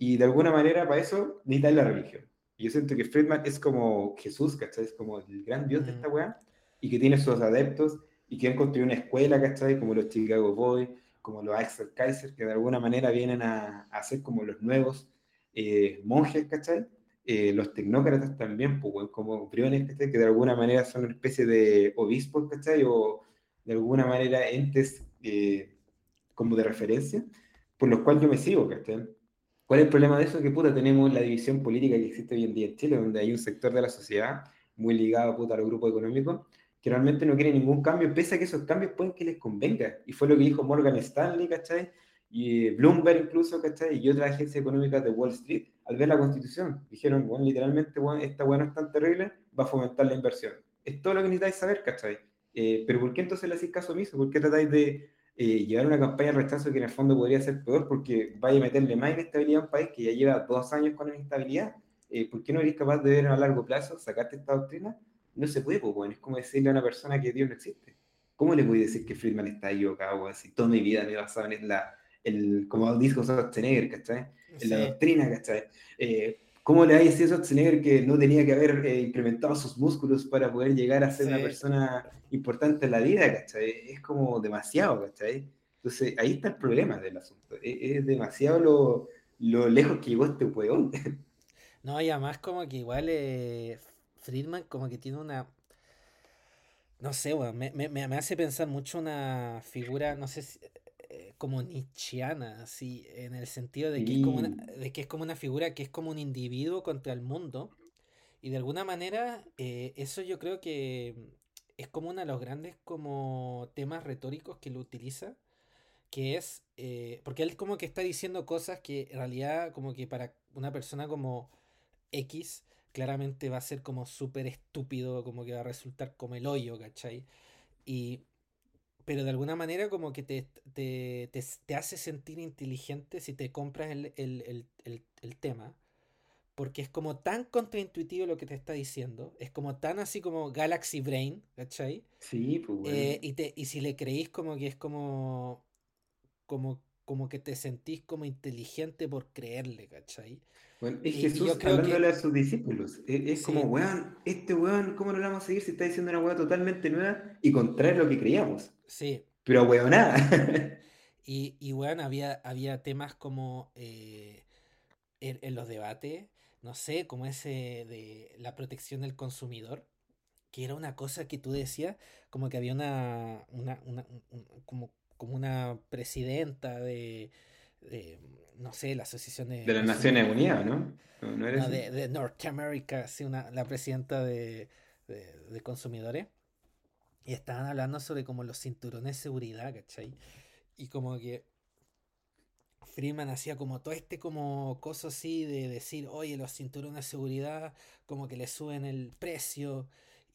y de alguna manera para eso necesitáis la religión. Y yo siento que Friedman es como Jesús, ¿cachai? Es como el gran Dios de Mm. esta weá y que tiene sus adeptos y que han construido una escuela, ¿cachai? Como los Chicago Boys, como los Axel Kaiser, que de alguna manera vienen a, a ser como los nuevos eh, monjes, ¿cachai? Eh, los tecnócratas también, pues, como briones, ¿cachai? Que de alguna manera son una especie de obispos, ¿cachai? O de alguna manera entes eh, como de referencia, por los cuales yo me sigo, ¿cachai? ¿Cuál es el problema de eso? Que puta, tenemos la división política que existe hoy en día en Chile, donde hay un sector de la sociedad muy ligado puta, a los grupos económicos que realmente no quiere ningún cambio, pese a que esos cambios pueden que les convenga. Y fue lo que dijo Morgan Stanley, ¿cachai? Y Bloomberg incluso, ¿cachai? Y otras agencias económicas de Wall Street, al ver la constitución, dijeron, bueno, literalmente, bueno, esta bueno es tan terrible, va a fomentar la inversión. Es todo lo que necesitáis saber, ¿cachai? Eh, pero ¿por qué entonces le hacéis caso omiso? ¿Por qué tratáis de eh, llevar una campaña de rechazo que en el fondo podría ser peor? Porque vaya a meterle más inestabilidad a un país que ya lleva dos años con inestabilidad. Eh, ¿Por qué no eres capaz de ver a largo plazo, sacarte esta doctrina? No se puede, pues, bueno, es como decirle a una persona que Dios no existe. ¿Cómo le voy a decir que Friedman está equivocado? Si toda mi vida me he basado en la, el, como dijo Schwarzenegger, ¿cachai? En la Sí. doctrina, ¿cachai? Eh, ¿Cómo le a decir a Schwarzenegger que no tenía que haber eh, incrementado sus músculos para poder llegar a ser una persona importante en la vida, ¿cachai? Es como demasiado, ¿cachai? Entonces, ahí está el problema del asunto. Es, es demasiado lo, lo lejos que llegó este weón. (laughs) No, y además como que igual eh, Friedman como que tiene una... No sé, me, me, me me hace pensar mucho una figura, no sé si... eh, como nietzscheana, así, en el sentido de que, es como una, de que es como una figura que es como un individuo contra el mundo. Y de alguna manera, eh, eso yo creo que es como uno de los grandes como temas retóricos que lo utiliza, que es, eh, porque él como que está diciendo cosas que en realidad como que para una persona como X claramente va a ser como súper estúpido, como que va a resultar como el hoyo, ¿cachai? Y, pero de alguna manera como que te, te, te, te hace sentir inteligente si te compras el, el, el, el, tema. Porque es como tan contraintuitivo lo que te está diciendo. Es como tan así como Galaxy Brain, ¿cachai? Sí, pues, weón. Eh, y, te, y si le creís como que es como, como, como que te sentís como inteligente por creerle, ¿cachai? Bueno, es Y- Jesús yo creo que- hablándole a sus discípulos. Es, es Sí. como, weón, este weón, ¿cómo lo vamos a seguir si está diciendo una weá totalmente nueva y contrario a lo que creíamos? Sí. Pero weón, nada. (laughs) Y, y bueno, había, había temas como eh, en, en los debates, no sé, como ese de la protección del consumidor, que era una cosa que tú decías, como que había una, una, una- un- un- como, como una presidenta de, de, no sé, la asociación de... De las. Naciones Unidas, ¿no? No, de, de North America, sí, una, la presidenta de, de, de consumidores. Y estaban hablando sobre como los cinturones de seguridad, ¿cachai? Y como que Freeman hacía como todo este como cosa así de decir, oye, los cinturones de seguridad como que le suben el precio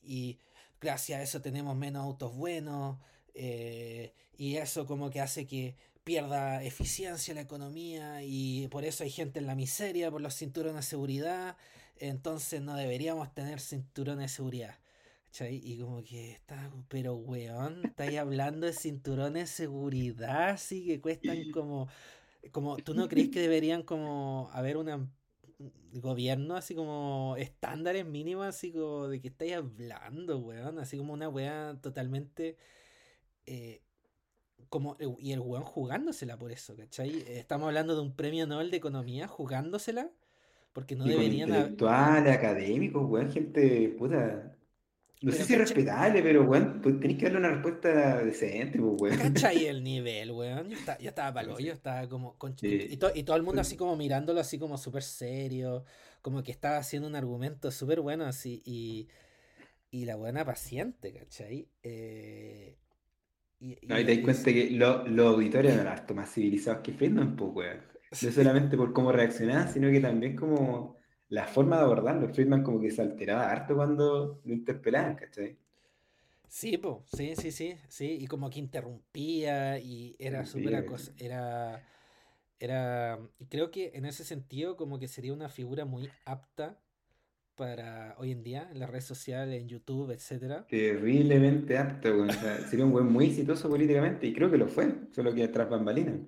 y gracias a eso tenemos menos autos buenos eh, y eso como que hace que pierda eficiencia la economía y por eso hay gente en la miseria por los cinturones de seguridad, entonces no deberíamos tener cinturones de seguridad. ¿cachai? Y como que está, pero weón, estáis hablando de cinturones de seguridad, así que cuestan (clears throat) como, como, ¿tú no crees que deberían como haber una un gobierno así como estándares mínimos, así como de que estáis hablando, weón? Así como una weá totalmente eh, como, y el weón jugándosela por eso, ¿cachai? Eh, Estamos hablando de un premio Nobel de Economía jugándosela porque no Y deberían haber... académicos, weón, gente, puta. No sé si es respetable, pero weón, pues tenés que darle una respuesta decente, pues, weón. ¿Cachai (laughs) el nivel, weón? Yo estaba, yo estaba palo, yo estaba como... con- Sí. y, to- y todo el mundo así como mirándolo así como súper serio, como que estaba haciendo un argumento súper bueno así, y, y la buena paciente, ¿cachai? Eh, y, No, y te das cuenta que lo- los auditores eran harto más civilizados que Friedman, pues, weón. (laughs) No solamente por cómo reaccionaba, sino que también como la forma de abordarlo. Friedman como que se alteraba harto cuando lo interpelaban, ¿cachai? Sí, po, sí, sí, sí, sí, y como que interrumpía y era súper era, era, creo que en ese sentido como que sería una figura muy apta para hoy en día en las redes sociales, en YouTube, etcétera. Terriblemente apto. O sea, (laughs) sería un weón muy exitoso políticamente, y creo que lo fue, solo que tras bambalinas.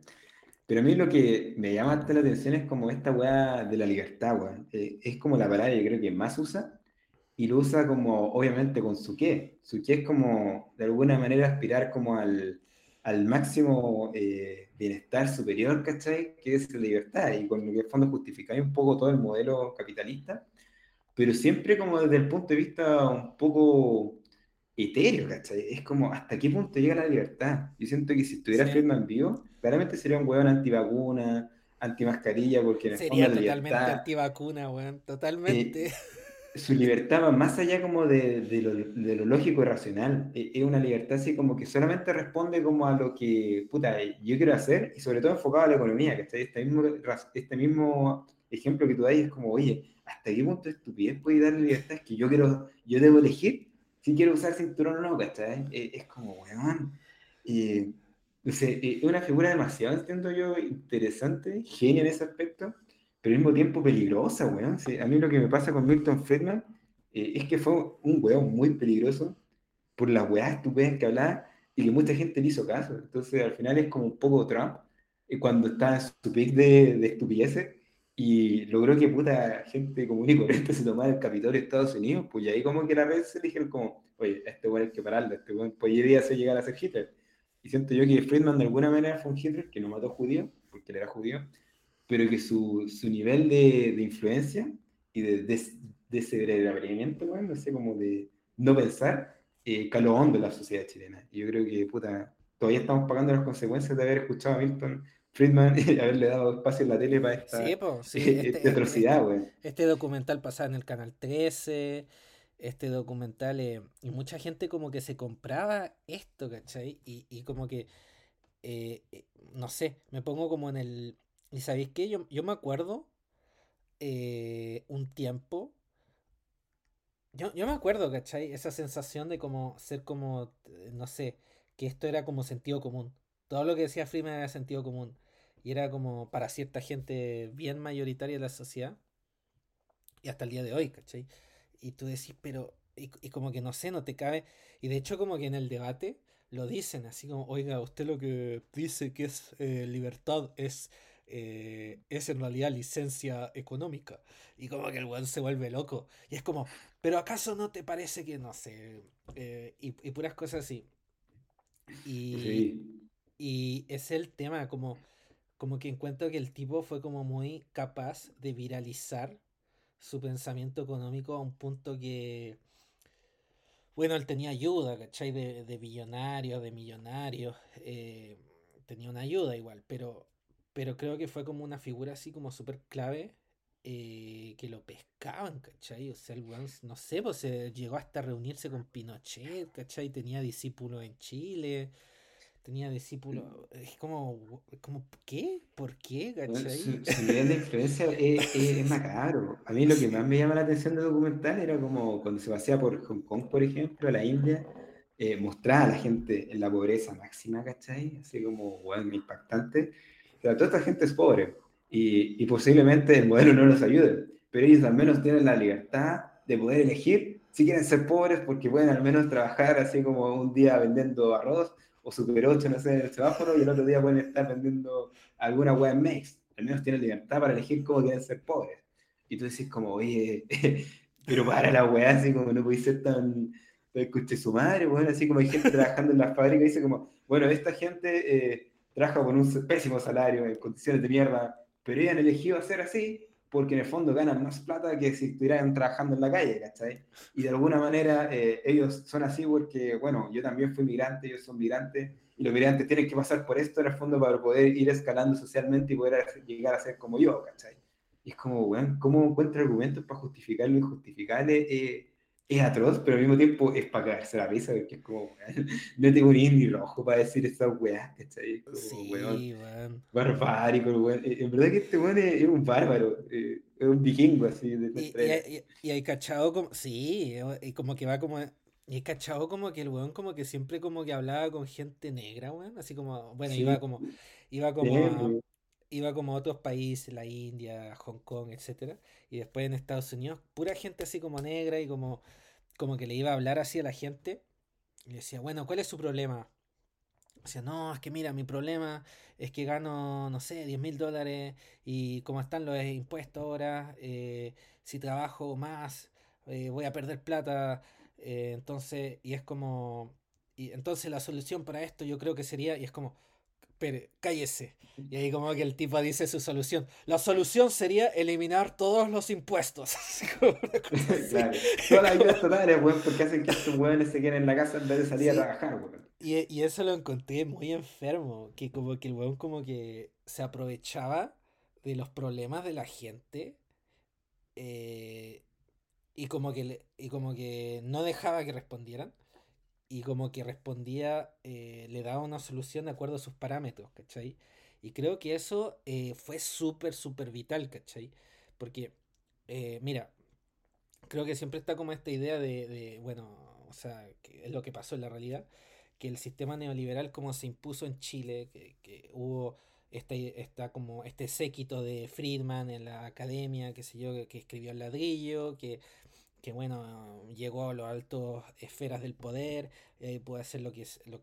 Pero a mí lo que me llama harto la atención es como esta weá de la libertad, weón. Eh, es como la palabra que creo que más usa, y lo usa como, obviamente, con su qué. Su qué es como, de alguna manera, aspirar como al, al máximo eh, bienestar superior, ¿cachai? Que es la libertad, y con lo que en el fondo justificáis un poco todo el modelo capitalista, pero siempre como desde el punto de vista un poco etéreo, ¿cachai? Es como, ¿hasta qué punto llega la libertad? Yo siento que si estuviera Sí. Friedman vivo, claramente sería un hueón antivacuna, antimascarilla, porque en Sería totalmente libertad, antivacuna, weón, totalmente. su libertad va más allá como de, de lo, de lo lógico y racional. E- Es una libertad así como que solamente responde como a lo que, puta, yo quiero hacer y sobre todo enfocado a la economía, ¿cachai? Este mismo, este mismo ejemplo que tú das es como, oye, ¿hasta qué punto de estupidez puede dar libertad? Es que yo quiero, yo debo elegir si quiero usar cinturón o no, ¿cachai? Eh, Es como, weón. eh, es una figura demasiado, entiendo yo, interesante, genia en ese aspecto, pero al mismo tiempo peligrosa, weón. A mí lo que me pasa con Milton Friedman eh, es que fue un weón muy peligroso por las weas estupendas que hablaba y que mucha gente le hizo caso. Entonces, al final es como un poco Trump eh, cuando está en su de, de estupideces y logró que puta gente común y corriente (laughs) se tomara el Capitolio de Estados Unidos, pues y ahí como que la red se dijeron como, oye, este weón hay que pararlo, este weón podría hacer llegar a ser Hitler. Y siento yo que Friedman de alguna manera fue un Hitler que no mató judíos, porque él era judío, pero que su, su nivel de, de influencia y de des, descerebramiento, weón, no sé, como de no pensar, eh, caló hondo en la sociedad chilena. Y yo creo que, puta, todavía estamos pagando las consecuencias de haber escuchado a Milton Friedman (laughs) y haberle dado espacio en la tele para esta, Sí, po, sí, esta este, este, atrocidad, este, weón. este documental pasaba en el Canal 13, este documental, eh, y mucha gente como que se compraba esto, ¿cachai? Y, y como que, eh, eh, no sé, me pongo como en el... ¿Y sabéis qué? Yo, yo me acuerdo eh, un tiempo, yo, yo me acuerdo, ¿cachai? Esa sensación de como ser como, eh, no sé, que esto era como sentido común. Todo lo que decía Freeman era sentido común. Y era como para cierta gente bien mayoritaria de la sociedad. Y hasta el día de hoy, ¿cachai? Y tú decís, pero, y, y como que no sé, no te cabe. Y de hecho como que en el debate lo dicen, así como, oiga, usted lo que dice que es eh, libertad es, eh, es en realidad licencia económica. Y como que el weón se vuelve loco. Y es como, pero ¿acaso no te parece que, no sé, eh, y, y puras cosas así? Y, Sí. y es el tema, como, como que encuentro que el tipo fue como muy capaz de viralizar su pensamiento económico a un punto que, bueno, él tenía ayuda, ¿cachai? De, de billonarios, de millonarios, eh, tenía una ayuda igual, pero, pero creo que fue como una figura así como súper clave eh, que lo pescaban, ¿cachai? O sea, el weón, no sé, pues se llegó hasta reunirse con Pinochet, ¿cachai? Tenía discípulos en Chile, tenía discípulos, es como, como, ¿qué? ¿Por qué? ¿cachai? su, su nivel de influencia es, es- es macabro. A mí lo que más me llama la atención del documental era como cuando se pasea por Hong Kong, por ejemplo, a la India, eh, mostrar a la gente en la pobreza máxima, ¿cachai? Así como, bueno, impactante. O sea, toda esta gente es pobre y, y posiblemente el modelo no los ayude, pero ellos al menos tienen la libertad de poder elegir si quieren ser pobres porque pueden al menos trabajar así como un día vendiendo arroz o Super 8, no sé, en el semáforo y el otro día pueden estar vendiendo alguna web Makes. Al menos tienen libertad para elegir cómo quieren ser pobres. Y tú decís como, oye, (laughs) pero para la weá, así como no podéis ser tan, escuche su madre, bueno, así como hay gente trabajando en la fábrica y dice como, bueno, esta gente eh, trabaja con un pésimo salario, en condiciones de mierda, pero ellos han elegido hacer así porque en el fondo ganan más plata que si estuvieran trabajando en la calle, ¿cachai? Y de alguna manera eh, ellos son así porque, bueno, yo también fui migrante, ellos son migrantes, y los migrantes tienen que pasar por esto en el fondo para poder ir escalando socialmente y poder llegar a ser como yo, ¿cachai? Y es como, weón, ¿cómo encuentra argumentos para justificar lo injustificable? Eh, es atroz, pero al mismo tiempo es para cagarse la risa, porque es como, weón, (laughs) no tengo ni ni rojo para decir estas weas, ¿cachai? Como, Sí, weón, weón. barbárico, weón. Eh, En verdad que este weón es, es un bárbaro, eh, es un vikingo así de Y, y, y, hay cachado como. Sí, y como que va como. Y hay cachado como que el weón como que siempre como que hablaba con gente negra, weón. Así como. Bueno, Sí, iba como. Iba como sí, Iba como a otros países, la India, Hong Kong, etcétera. Y después en Estados Unidos, pura gente así como negra y como. Como que le iba a hablar así a la gente. Y decía, bueno, ¿cuál es su problema? Decía, no, es que mira, mi problema es que gano, no sé, 10 mil dólares y como están los impuestos ahora, eh, si trabajo más, eh, voy a perder plata. eh, entonces, y es como, y entonces la solución para esto yo creo que sería, y es como, espere, cállese. Y ahí como que el tipo dice su solución. La solución sería eliminar todos los impuestos. (laughs) Claro, todas las (laughs) ayudas totales, weón, porque hacen que estos weones se queden en la casa en vez de salir Sí. a trabajar, weón. Y, y eso lo encontré muy enfermo, que como que el weón como que se aprovechaba de los problemas de la gente eh, y como que y como que no dejaba que respondieran y como que respondía, eh, le daba una solución de acuerdo a sus parámetros, ¿cachai? Y creo que eso eh, fue súper, súper vital, ¿cachai? Porque, eh, mira, creo que siempre está como esta idea de, de, bueno, o sea, que es lo que pasó en la realidad, que el sistema neoliberal como se impuso en Chile, que, que hubo este, esta como este séquito de Friedman en la academia, qué sé yo, que, que escribió el ladrillo, que, que bueno, llegó a las altas esferas del poder, eh, pudo hacer lo que, lo,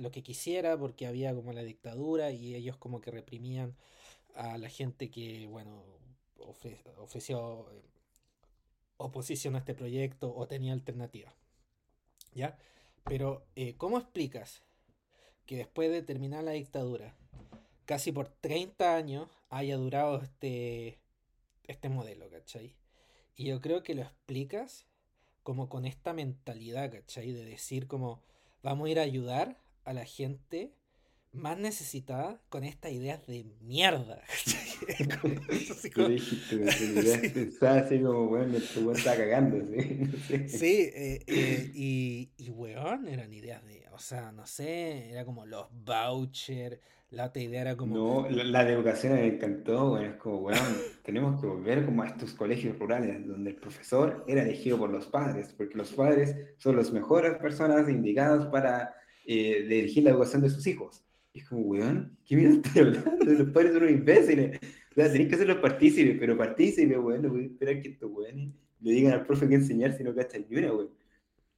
lo que quisiera porque había como la dictadura y ellos como que reprimían a la gente que, bueno, ofre- ofreció eh, oposición a este proyecto o tenía alternativa. ¿Ya? Pero, eh, ¿cómo explicas que después de terminar la dictadura, casi por 30 años haya durado este, este modelo, ¿cachai? Y yo creo que lo explicas como con esta mentalidad, ¿cachai? De decir como, vamos a ir a ayudar a la gente más necesitada con estas ideas de mierda, (laughs) (laughs) así como- (laughs) así como, weón, este weón estaba cagando, ¿sí? Sí, eh, eh, y, y weón, eran ideas de, o sea, no sé, era como los vouchers, la otra idea era como, No, la, la de educación me encantó, weón, es como, weón, tenemos que volver como a estos colegios rurales donde el profesor era elegido por los padres, porque los padres son las mejores personas indicadas para eh, dirigir la educación de sus hijos. Y es como, weón, ¿qué mierda estás (laughs) hablando? Los padres son unos imbéciles. O sea, tenés que hacerlos partícipes, pero partícipes, weón, no podés esperar que estos weones le digan al profe qué enseñar si no cachan ni una, weón.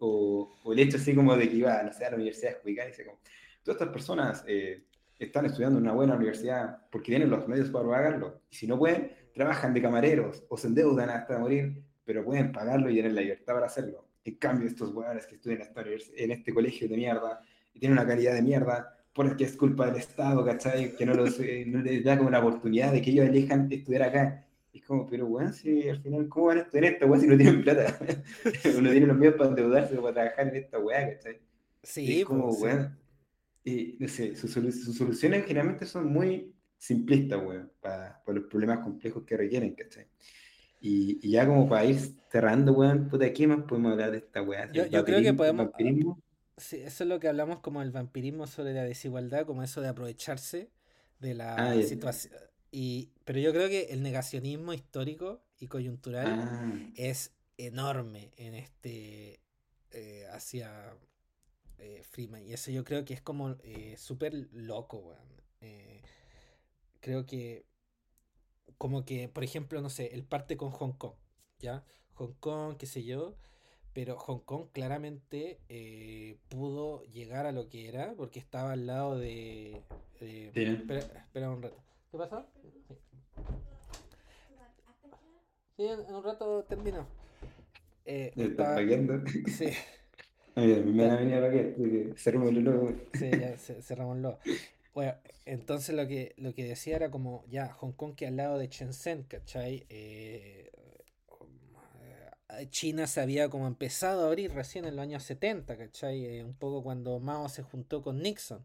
O, o el hecho así como de que iba, no sé, a la universidad a y dice como, todas estas personas eh, están estudiando en una buena universidad porque tienen los medios para pagarlo. Y si no pueden, trabajan de camareros o se endeudan hasta morir, pero pueden pagarlo y tienen la libertad para hacerlo. En cambio, estos hueones que estudian en este colegio de mierda y tienen una calidad de mierda, porque es culpa del Estado, ¿cachai? Que no, los, eh, no les da como la oportunidad de que ellos elijan estudiar acá. Es como, pero weón, si al final, ¿cómo van a estudiar esta weá si no tienen plata? (laughs) Uno tiene los medios para endeudarse o para trabajar en esta weá, ¿cachai? sí, es como, pues, weón, eh, no sé, sus, sus soluciones generalmente son muy simplistas, weón, para, para los problemas complejos que requieren, ¿cachai? Y, y ya como para ir cerrando, weón, puta, ¿qué más podemos hablar de esta weá? Yo- ¿El yo creo que podemos- vampirismo? Sí, eso es lo que hablamos como el vampirismo sobre la desigualdad, como eso de aprovecharse de la Ah, situación. Y, pero yo creo que el negacionismo histórico y coyuntural Ah, es enorme en este eh, hacia eh, Freeman. Y eso yo creo que es como eh, súper loco, weón. Eh, creo que como que, por ejemplo, no sé, él parte con Hong Kong, ¿ya? Hong Kong, qué sé yo, pero Hong Kong claramente eh, pudo llegar a lo que era porque estaba al lado de... de- Sí. espera, espera un rato. ¿Qué pasó? Sí. Sí, en, en un rato termino. Eh, ¿me estás estaba- (laughs) sí, me van a venir a sí, ya. (laughs) Bueno, entonces lo que, lo que decía era como, ya, Hong Kong que al lado de Shenzhen, ¿cachai? Eh, eh, China se había como empezado a abrir recién en los años 70, ¿cachai? Eh, un poco cuando Mao se juntó con Nixon.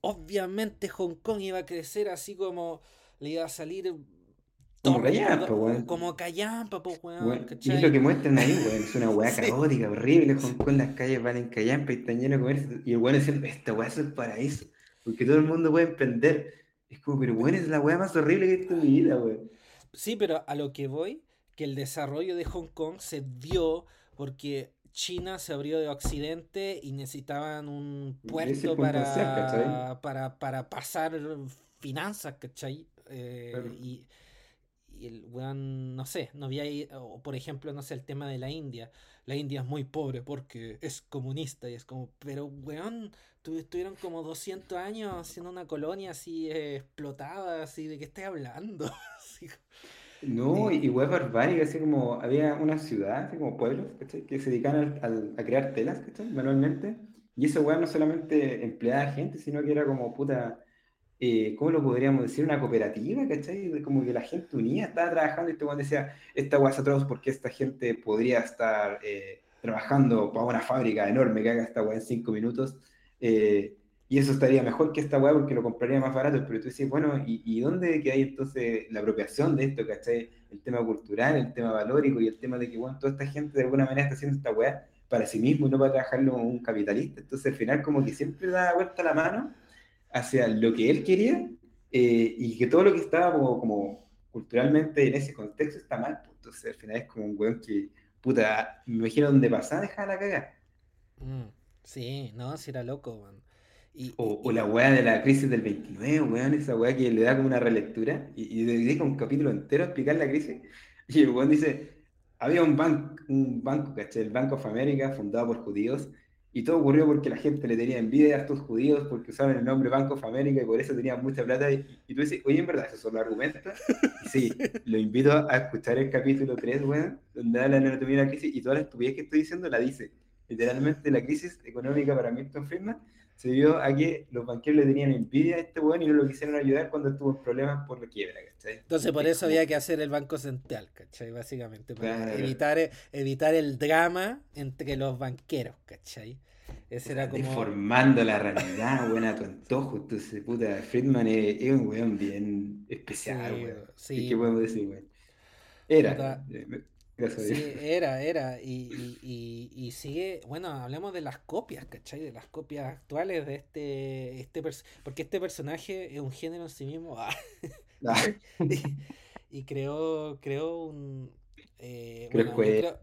Obviamente Hong Kong iba a crecer así como le iba a salir Como callampa, weón. como callampa, pues, weón, Y es lo que muestran ahí, weón. Es una weá (laughs) Sí. caótica, horrible. Hong Kong, las calles van en callampa y están llenas de comercio. Y el weón diciendo, esta weá es el paraíso. Porque todo el mundo puede emprender. Es como, pero weón, es la weá más horrible que he visto en mi vida, weón. Sí, pero a lo que voy, que el desarrollo de Hong Kong se dio porque China se abrió de Occidente y necesitaban un puerto ser, para, para, para pasar finanzas, ¿cachai? Eh, Claro. y, y el weón, no sé, no había, o por ejemplo, no sé, el tema de la India. La India es muy pobre porque es comunista y es como, pero weón, tu- estuvieron como 200 años siendo una colonia así eh, explotada, así, ¿de qué estás hablando? (laughs) Así, No, eh, y weá barbárica, así como había una ciudad, así como pueblos, ¿cachai? Que se dedicaban al- al- a crear telas, ¿cachai? Manualmente. Y esa weá no solamente empleaba gente, sino que era como puta. Eh, ¿cómo lo podríamos decir? Una cooperativa, ¿cachai? Como que la gente unía, estaba trabajando y este weón decía, esta es atroz porque esta gente podría estar eh, trabajando para una fábrica enorme que haga esta weá en cinco minutos. eh, y eso estaría mejor que esta weá porque lo compraría más barato. Pero tú dices, bueno, ¿y, y dónde queda ahí entonces la apropiación de esto, ¿cachai? El tema cultural, el tema valórico y el tema de que, bueno, toda esta gente de alguna manera está haciendo esta weá para sí mismo y no para trabajarlo un capitalista. Entonces al final como que siempre da vuelta la mano hacia lo que él quería eh, y que todo lo que estaba como, como culturalmente en ese contexto está mal. pues. Entonces al final es como un weón que, puta, me imagino donde pasaba, dejaba la cagada. Mm, sí, no, si era loco, weón. Y, O, y- o la weá de la crisis del 29, weón, esa weá que le da como una relectura y, y dedica un capítulo entero a explicar la crisis. (laughs) Y el weón dice, había un, banco un banco, ¿cachai? El Bank of America, fundado por judíos, y todo ocurrió porque la gente le tenía envidia a estos judíos porque usaban el nombre Bank of America y por eso tenían mucha plata. Y, y tú dices, oye, en verdad, esos son los argumentos. Y sí, (laughs) lo invito a escuchar el capítulo 3, weón, donde habla de la anatomía de la crisis y toda la estupidez que estoy diciendo la dice. Literalmente la crisis económica para Milton Friedman se dio a que los banqueros le tenían envidia a este weón y no lo quisieron ayudar cuando estuvo en problemas por la quiebra, ¿cachai? entonces por Es eso había que hacer el Banco Central, ¿cachai? Básicamente, para Claro. evitar, e- evitar el drama entre los banqueros, ¿cachai? Ese era como... Deformando la realidad, weón, a tu antojo. Entonces, puta, Friedman es, es un weón bien especial, Sí, weón. sí, ¿Qué podemos decir, weón? Era. Puta. Sí, era, era. Y, y, y, y sigue, bueno, hablemos de las copias, ¿cachai? De las copias actuales de este, este porque este personaje es un género en sí mismo. (laughs) ah, Ah, (laughs) y, creó, creó un... eh, Creo bueno, yo que- creo,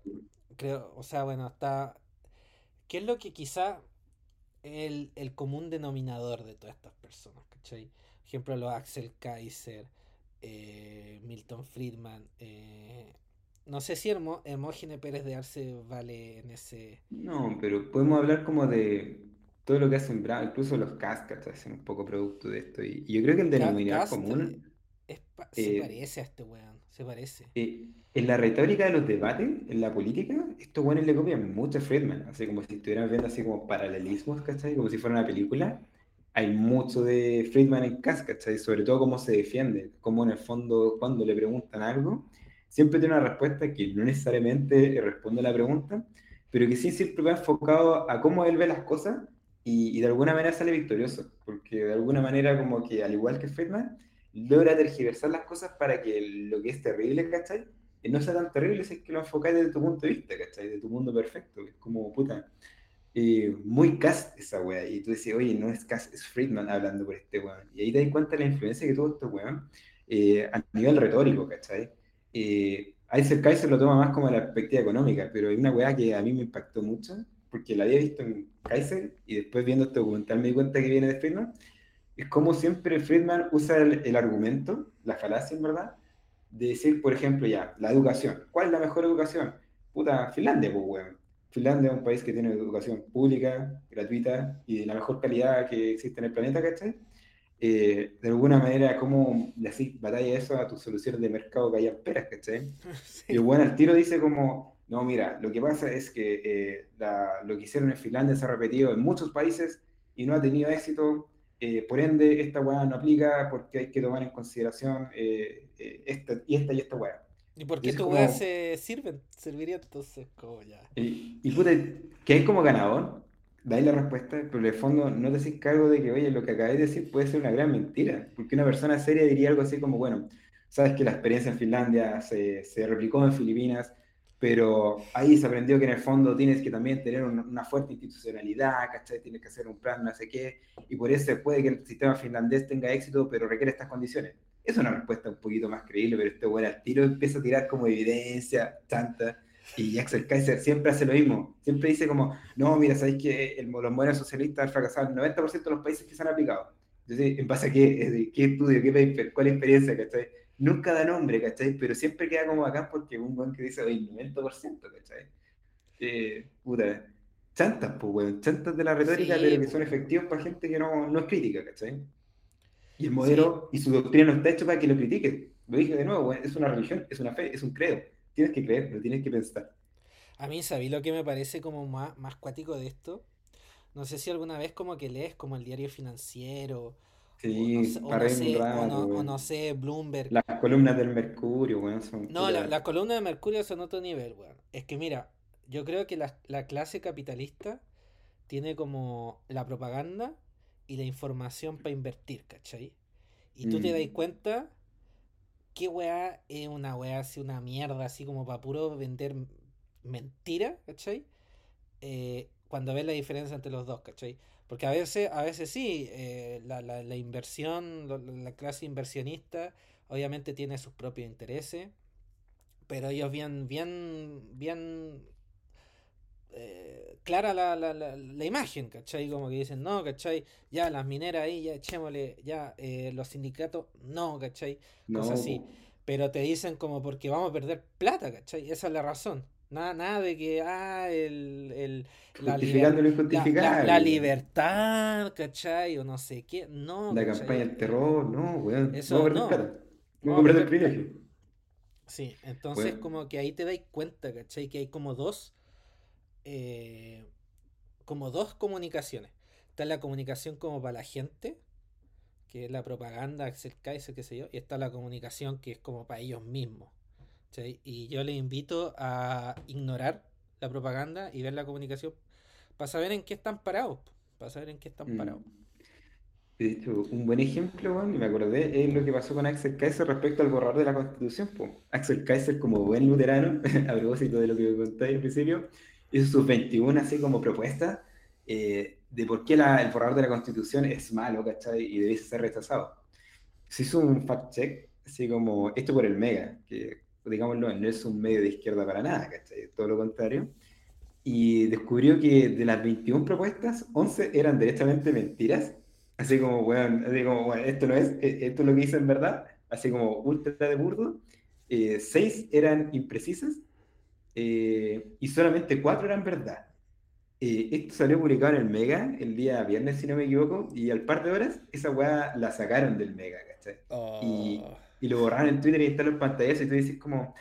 creo, o sea, bueno, está... ¿Qué es lo que quizá el, el común denominador de todas estas personas, ¿cachai? Por ejemplo, los Axel Kaiser, eh, Milton Friedman, eh, no sé si Hermo, Hermógenes Pérez de Arce vale en ese... No, pero podemos hablar como de todo lo que ha sembrado, incluso los cascas hacen un poco producto de esto. Y, y yo creo que el denominador común es se eh, parece a este weón, se parece. eh, en la retórica de los debates, en la política, estos buenos le copian mucho a Friedman, así como si estuvieran viendo así como paralelismos, ¿cachai? Como si fuera una película. Hay mucho de Friedman en Cass, ¿cachai? Sobre todo cómo se defiende, cómo en el fondo cuando le preguntan algo, siempre tiene una respuesta que no necesariamente responde a la pregunta, pero que sí siempre va enfocado a cómo él ve las cosas y, y de alguna manera sale victorioso, porque de alguna manera como que al igual que Friedman, logra tergiversar las cosas para que lo que es terrible, ¿cachai? Eh, No sea tan terrible si es que lo enfocáis desde tu punto de vista, ¿cachai? De tu mundo perfecto, que es como, puta, eh, muy cast esa wea, y tú dices, oye, no es cast, es Friedman hablando por este weón, y ahí te das cuenta de la influencia que tuvo este weón eh, a nivel retórico, ¿cachai? Eh, Isaac Kaiser lo toma más como la perspectiva económica, pero hay una weá que a mí me impactó mucho, porque la había visto en Kaiser, y después viendo este documental me di cuenta que viene de Friedman, es como siempre Friedman usa el, el argumento, la falacia en verdad, de decir, por ejemplo, ya, la educación. ¿Cuál es la mejor educación? Puta, Finlandia, pues, weón. Finlandia es un país que tiene educación pública, gratuita y de la mejor calidad que existe en el planeta, ¿cachai? Eh, de alguna manera, ¿cómo le hacís batalla eso a tus soluciones de mercado que hay esperas, ¿cachai? (laughs) Y el buen al tiro dice como, no, mira, lo que pasa es que eh, la- lo que hicieron en Finlandia se ha repetido en muchos países y no ha tenido éxito eh, por ende, esta weá no aplica porque hay que tomar en consideración eh, eh, esta y esta y esta weá. ¿Y por Y qué es tu como- weá se sirven? Serviría entonces como ya. Y, y puta, que hay como ganador, dais la respuesta, pero en el fondo no te haces cargo de que, oye, lo que acabáis de decir puede ser una gran mentira. Porque una persona seria diría algo así como, bueno, sabes que la experiencia en Finlandia se, se replicó en Filipinas, pero ahí se aprendió que en el fondo tienes que también tener un- una fuerte institucionalidad, ¿cachai? Tienes que hacer un plan, no sé qué, y por eso puede que el sistema finlandés tenga éxito, pero requiere estas condiciones. Es una respuesta un poquito más creíble, pero este bueno al tiro empieza a tirar como evidencia, tanta. Y Axel Kaiser siempre hace lo mismo. Siempre dice como, no, mira, ¿sabéis que el, los modelos socialistas han fracasado en el 90% de los países que se han aplicado? Entonces, ¿en base a qué? ¿Qué estudio? ¿Qué paper? ¿Cuál experiencia? ¿Cachai? Nunca da nombre, ¿cachai? Pero siempre queda como acá porque un buen que dice, oye, 90%, ¿cachai? Eh, puta, chantas, pues, weón. Chantas de la retórica, Sí, pero que pues. son efectivos para gente que no, no es crítica, ¿cachai? Y el modelo y su doctrina no está hecho para que lo critique. Lo dije de nuevo, weón, es una religión, es una fe, es un credo. Tienes que creer, lo tienes que pensar. A mí, ¿sabí lo que me parece como más, más cuático de esto? No sé si alguna vez como que lees como el diario financiero, o Sí, no sé, o no sé, o no, o weón. no sé, Bloomberg. Las columnas del Mercurio, weón, son No, la, puta- la columna de Mercurio son otro nivel, weón. Es que mira, yo creo que la, la clase capitalista tiene como la propaganda y la información para invertir, ¿cachai? Y tú te das Mm. cuenta qué weá es una weá así, una mierda, así como para puro vender mentira, ¿cachai? Eh, cuando ves la diferencia entre los dos, ¿cachai? Porque a veces, a veces sí, eh, la, la- la inversión, lo- la clase inversionista, obviamente tiene sus propios intereses, pero ellos bien, bien, bien eh, clara la, la, la, la imagen, ¿cachai? Como que dicen, no, ¿cachai? Ya las mineras ahí, ya echémosle, ya eh, los sindicatos, no, ¿cachai? No, cosas así. po. Pero te dicen como porque vamos a perder plata, ¿cachai? Esa es la razón. Nada, nada de que, ah, el, el, la, liber- la, la- libertad, ¿cachai? O no sé qué. No, La ¿cachai? campaña del terror, no, weón. Eso Vamos a perder no. plata. No, Vamos a perder el privilegio. Sí, entonces Bueno. como que ahí te dais cuenta, ¿cachai? Que hay como dos, eh, como dos comunicaciones. Está la comunicación como para la gente, que es la propaganda, Axel Kaiser, qué sé yo, y está la comunicación que es como para ellos mismos. Y yo les invito a ignorar la propaganda y ver la comunicación para saber en qué están parados, para saber en qué están Mm. parados. De hecho, un buen ejemplo, weón, y me acordé, es lo que pasó con Axel Kaiser respecto al borrador de la Constitución. po. Axel Kaiser, como buen luterano, (laughs) a propósito de lo que me conté al principio, hizo sus 21 así como propuestas eh, de por qué la- el borrador de la Constitución es malo, ¿cachai? Y debe ser rechazado. Se hizo un fact-check, así como esto por el Mega, que digámoslo, no es un medio de izquierda para nada, ¿cachai? Todo lo contrario. Y descubrió que de las 21 propuestas, 11 eran derechamente mentiras. Así como, weón, así como, weón, esto no es, eh, esto es lo que dice en verdad, así como ultra de burdo. Eh, seis eran imprecisas eh, y solamente cuatro eran verdad. Eh, esto salió publicado en el Mega el día viernes, si no me equivoco, y al par de horas esa weá la sacaron del Mega, ¿cachai? Y, Oh, y lo borraron en Twitter y están los pantallazos y tú dices como,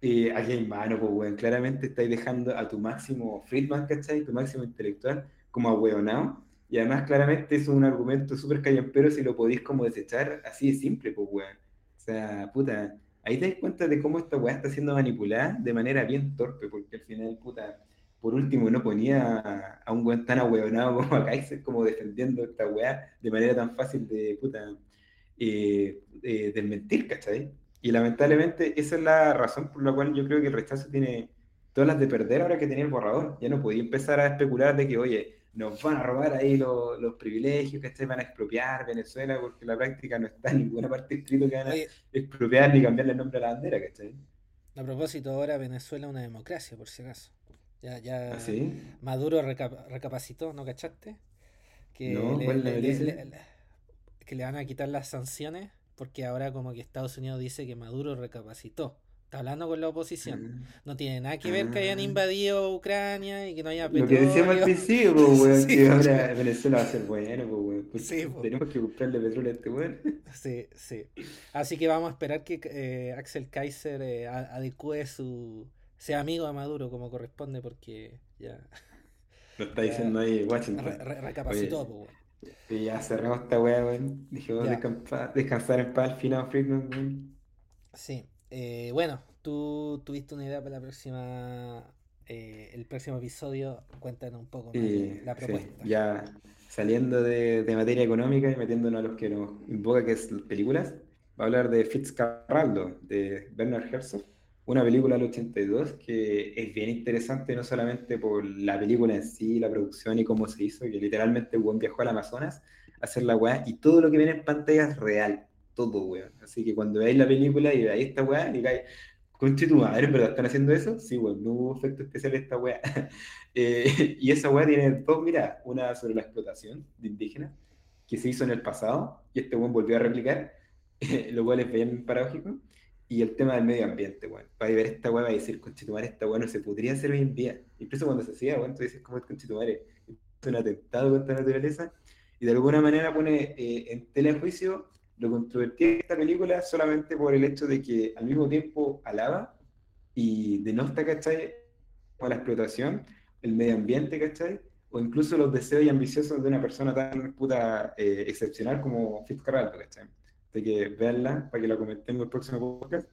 eh, aquí hay mano, pues, weón, claramente estáis dejando a tu máximo Friedman, ¿cachai? Tu máximo intelectual como ahueonado. Y además claramente es un argumento súper callampero si lo podéis como desechar así de simple, pues, weón. O sea, puta, ahí te das cuenta de cómo esta weá está siendo manipulada de manera bien torpe, porque al final, puta, por último no ponía a, un weón tan ahueonado como a Kaiser como defendiendo esta weá de manera tan fácil de, puta, eh, eh, desmentir, ¿cachai? Y lamentablemente esa es la razón por la cual yo creo que el rechazo tiene todas las de perder ahora que tenía el borrador. Ya no podía empezar a especular de que, oye, nos van a robar ahí los, los privilegios, ¿cachai? Van a expropiar Venezuela porque en la práctica no está en ninguna parte escrito que van a Oye, expropiar ni cambiarle el nombre a la bandera, ¿cachai? a propósito, ahora Venezuela es una democracia, por si acaso. Ya, ya ¿Así? Maduro reca- recapacitó, ¿no cachaste? Que No, le, le- le- que le van a quitar las sanciones porque ahora como que Estados Unidos dice que Maduro recapacitó. Está hablando con la oposición. No tiene nada que ver que hayan Ah. invadido Ucrania y que no haya Lo que decíamos al petróleo. principio, pues, (laughs) weón, Sí, que pues. ahora Venezuela va a ser bueno, pues, weón, porque Sí, pues. tenemos que comprarle petróleo a este weón. (laughs) Sí, sí. Así que vamos a esperar que eh, Axel Kaiser eh, adecue su... sea amigo de Maduro como corresponde porque ya (laughs) Lo está Ya. diciendo ahí Washington. re- re- recapacitó. Oye, pues, weón. Y ya cerramos esta weá, weón. Descansa- descansar en paz, final Friedman, weón. Sí. Eh, bueno, tú tuviste una idea para la próxima. eh, el próximo episodio. Cuéntanos un poco más de Y la sí, propuesta. ya saliendo de, de materia económica y metiéndonos a los que nos invoca, que es películas, va a hablar de Fitzcarraldo, de Bernard Herzog, una película del 82 que es bien interesante no solamente por la película en sí, la producción y cómo se hizo, que literalmente weón viajó al Amazonas a hacer la weá y todo lo que viene en pantalla es real, todo weón. Así que cuando veáis la película y veáis esta weá, digáis, Conche tu madre, ¿verdad? ¿Están haciendo eso? Sí, weón, no hubo efecto especial esta weá. (laughs) Eh, (laughs) y esa weá tiene dos miradas, una sobre la explotación de indígenas, que se hizo en el pasado, y este weón volvió a replicar, (laughs) lo cual es bien paradójico, y el tema del medio ambiente, weón. Para ver esta weá va a decir, conchetumare, esta weá no se podría hacer hoy en día. Incluso cuando se hacía, weón, tú dices, ¿cómo es conchetumare? Es un atentado contra la naturaleza, y de alguna manera pone eh, en tela de juicio lo controvertido de esta película solamente por el hecho de que al mismo tiempo alaba y denota, ¿cachai? A la explotación, el medio ambiente, ¿cachai? O incluso los deseos y ambiciosos de una persona tan puta eh, excepcional como Fitzcarraldo, ¿cachai? Así que véanla para que la comentemos en el próximo podcast.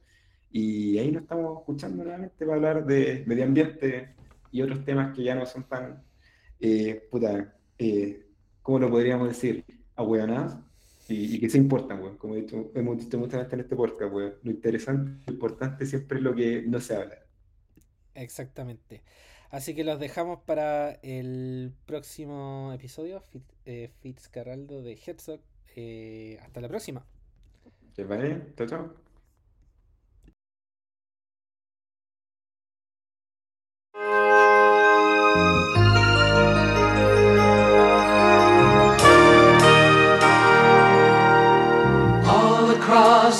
Y ahí nos estamos escuchando nuevamente para hablar de medio ambiente y otros temas que ya no son tan, eh, puta, eh, ¿cómo lo podríamos decir? Ahueonados y, y que se importan, weón. Como he dicho, hemos dicho muchas veces en este podcast, weón. Lo interesante, lo importante siempre es lo que no se habla. Exactamente. Así que los dejamos para el próximo episodio, Fit- eh, Fitzcarraldo de Herzog. Eh, hasta la próxima. ¿Les vale? Chao, chao.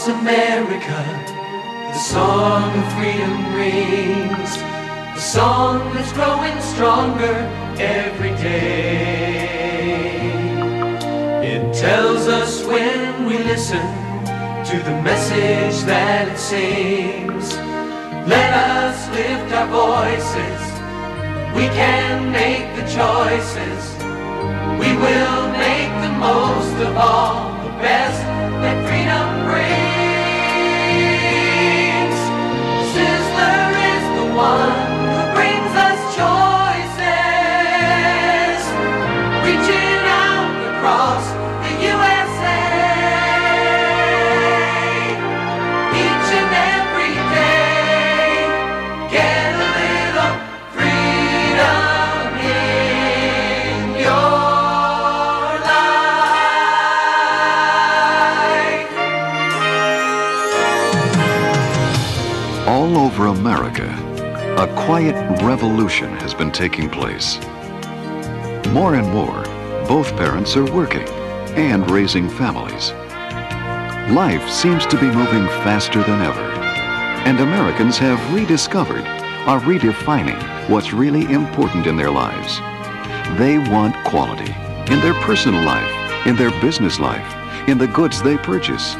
America, the song of freedom rings. A song that's growing stronger every day. It tells us when we listen to the message that it sings. Let us lift our voices. We can make the choices. We will make the most of all the best that freedom brings. A quiet revolution has been taking place. More and more, both parents are working and raising families. Life seems to be moving faster than ever, and Americans have rediscovered, are redefining what's really important in their lives. They want quality in their personal life, in their business life, in the goods they purchase,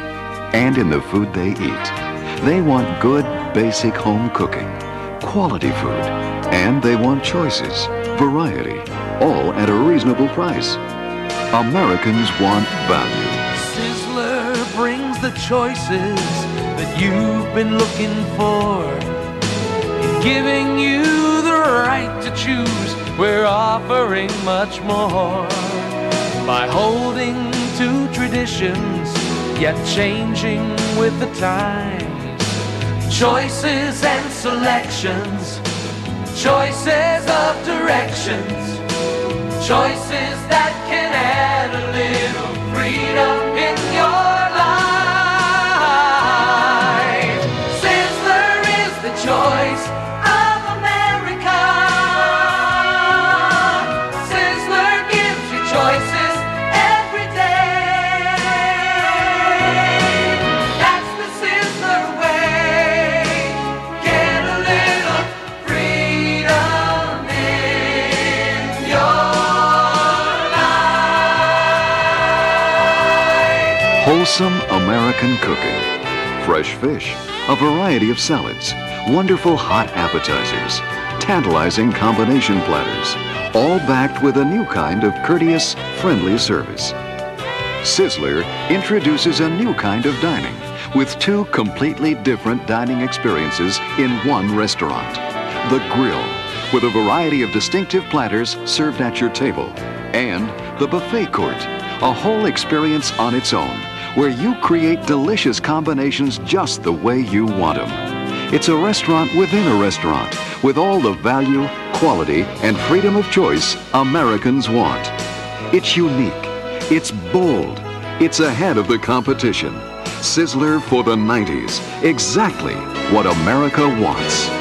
and in the food they eat. They want good, basic home cooking, quality food, and they want choices, variety, all at a reasonable price. Americans want value. Sizzler brings the choices that you've been looking for. In giving you the right to choose, we're offering much more. By holding to traditions, yet changing with the times. Choices and selections, choices of directions. Choices that can add a little freedom American cooking. Fresh fish, a variety of salads, wonderful hot appetizers, tantalizing combination platters, all backed with a new kind of courteous, friendly service. Sizzler introduces a new kind of dining with two completely different dining experiences in one restaurant. The Grill, with a variety of distinctive platters served at your table, and the Buffet Court, a whole experience on its own, where you create delicious combinations just the way you want them. It's a restaurant within a restaurant, with all the value, quality, and freedom of choice Americans want. It's unique. It's bold. It's ahead of the competition. Sizzler for the 90s. Exactly what America wants.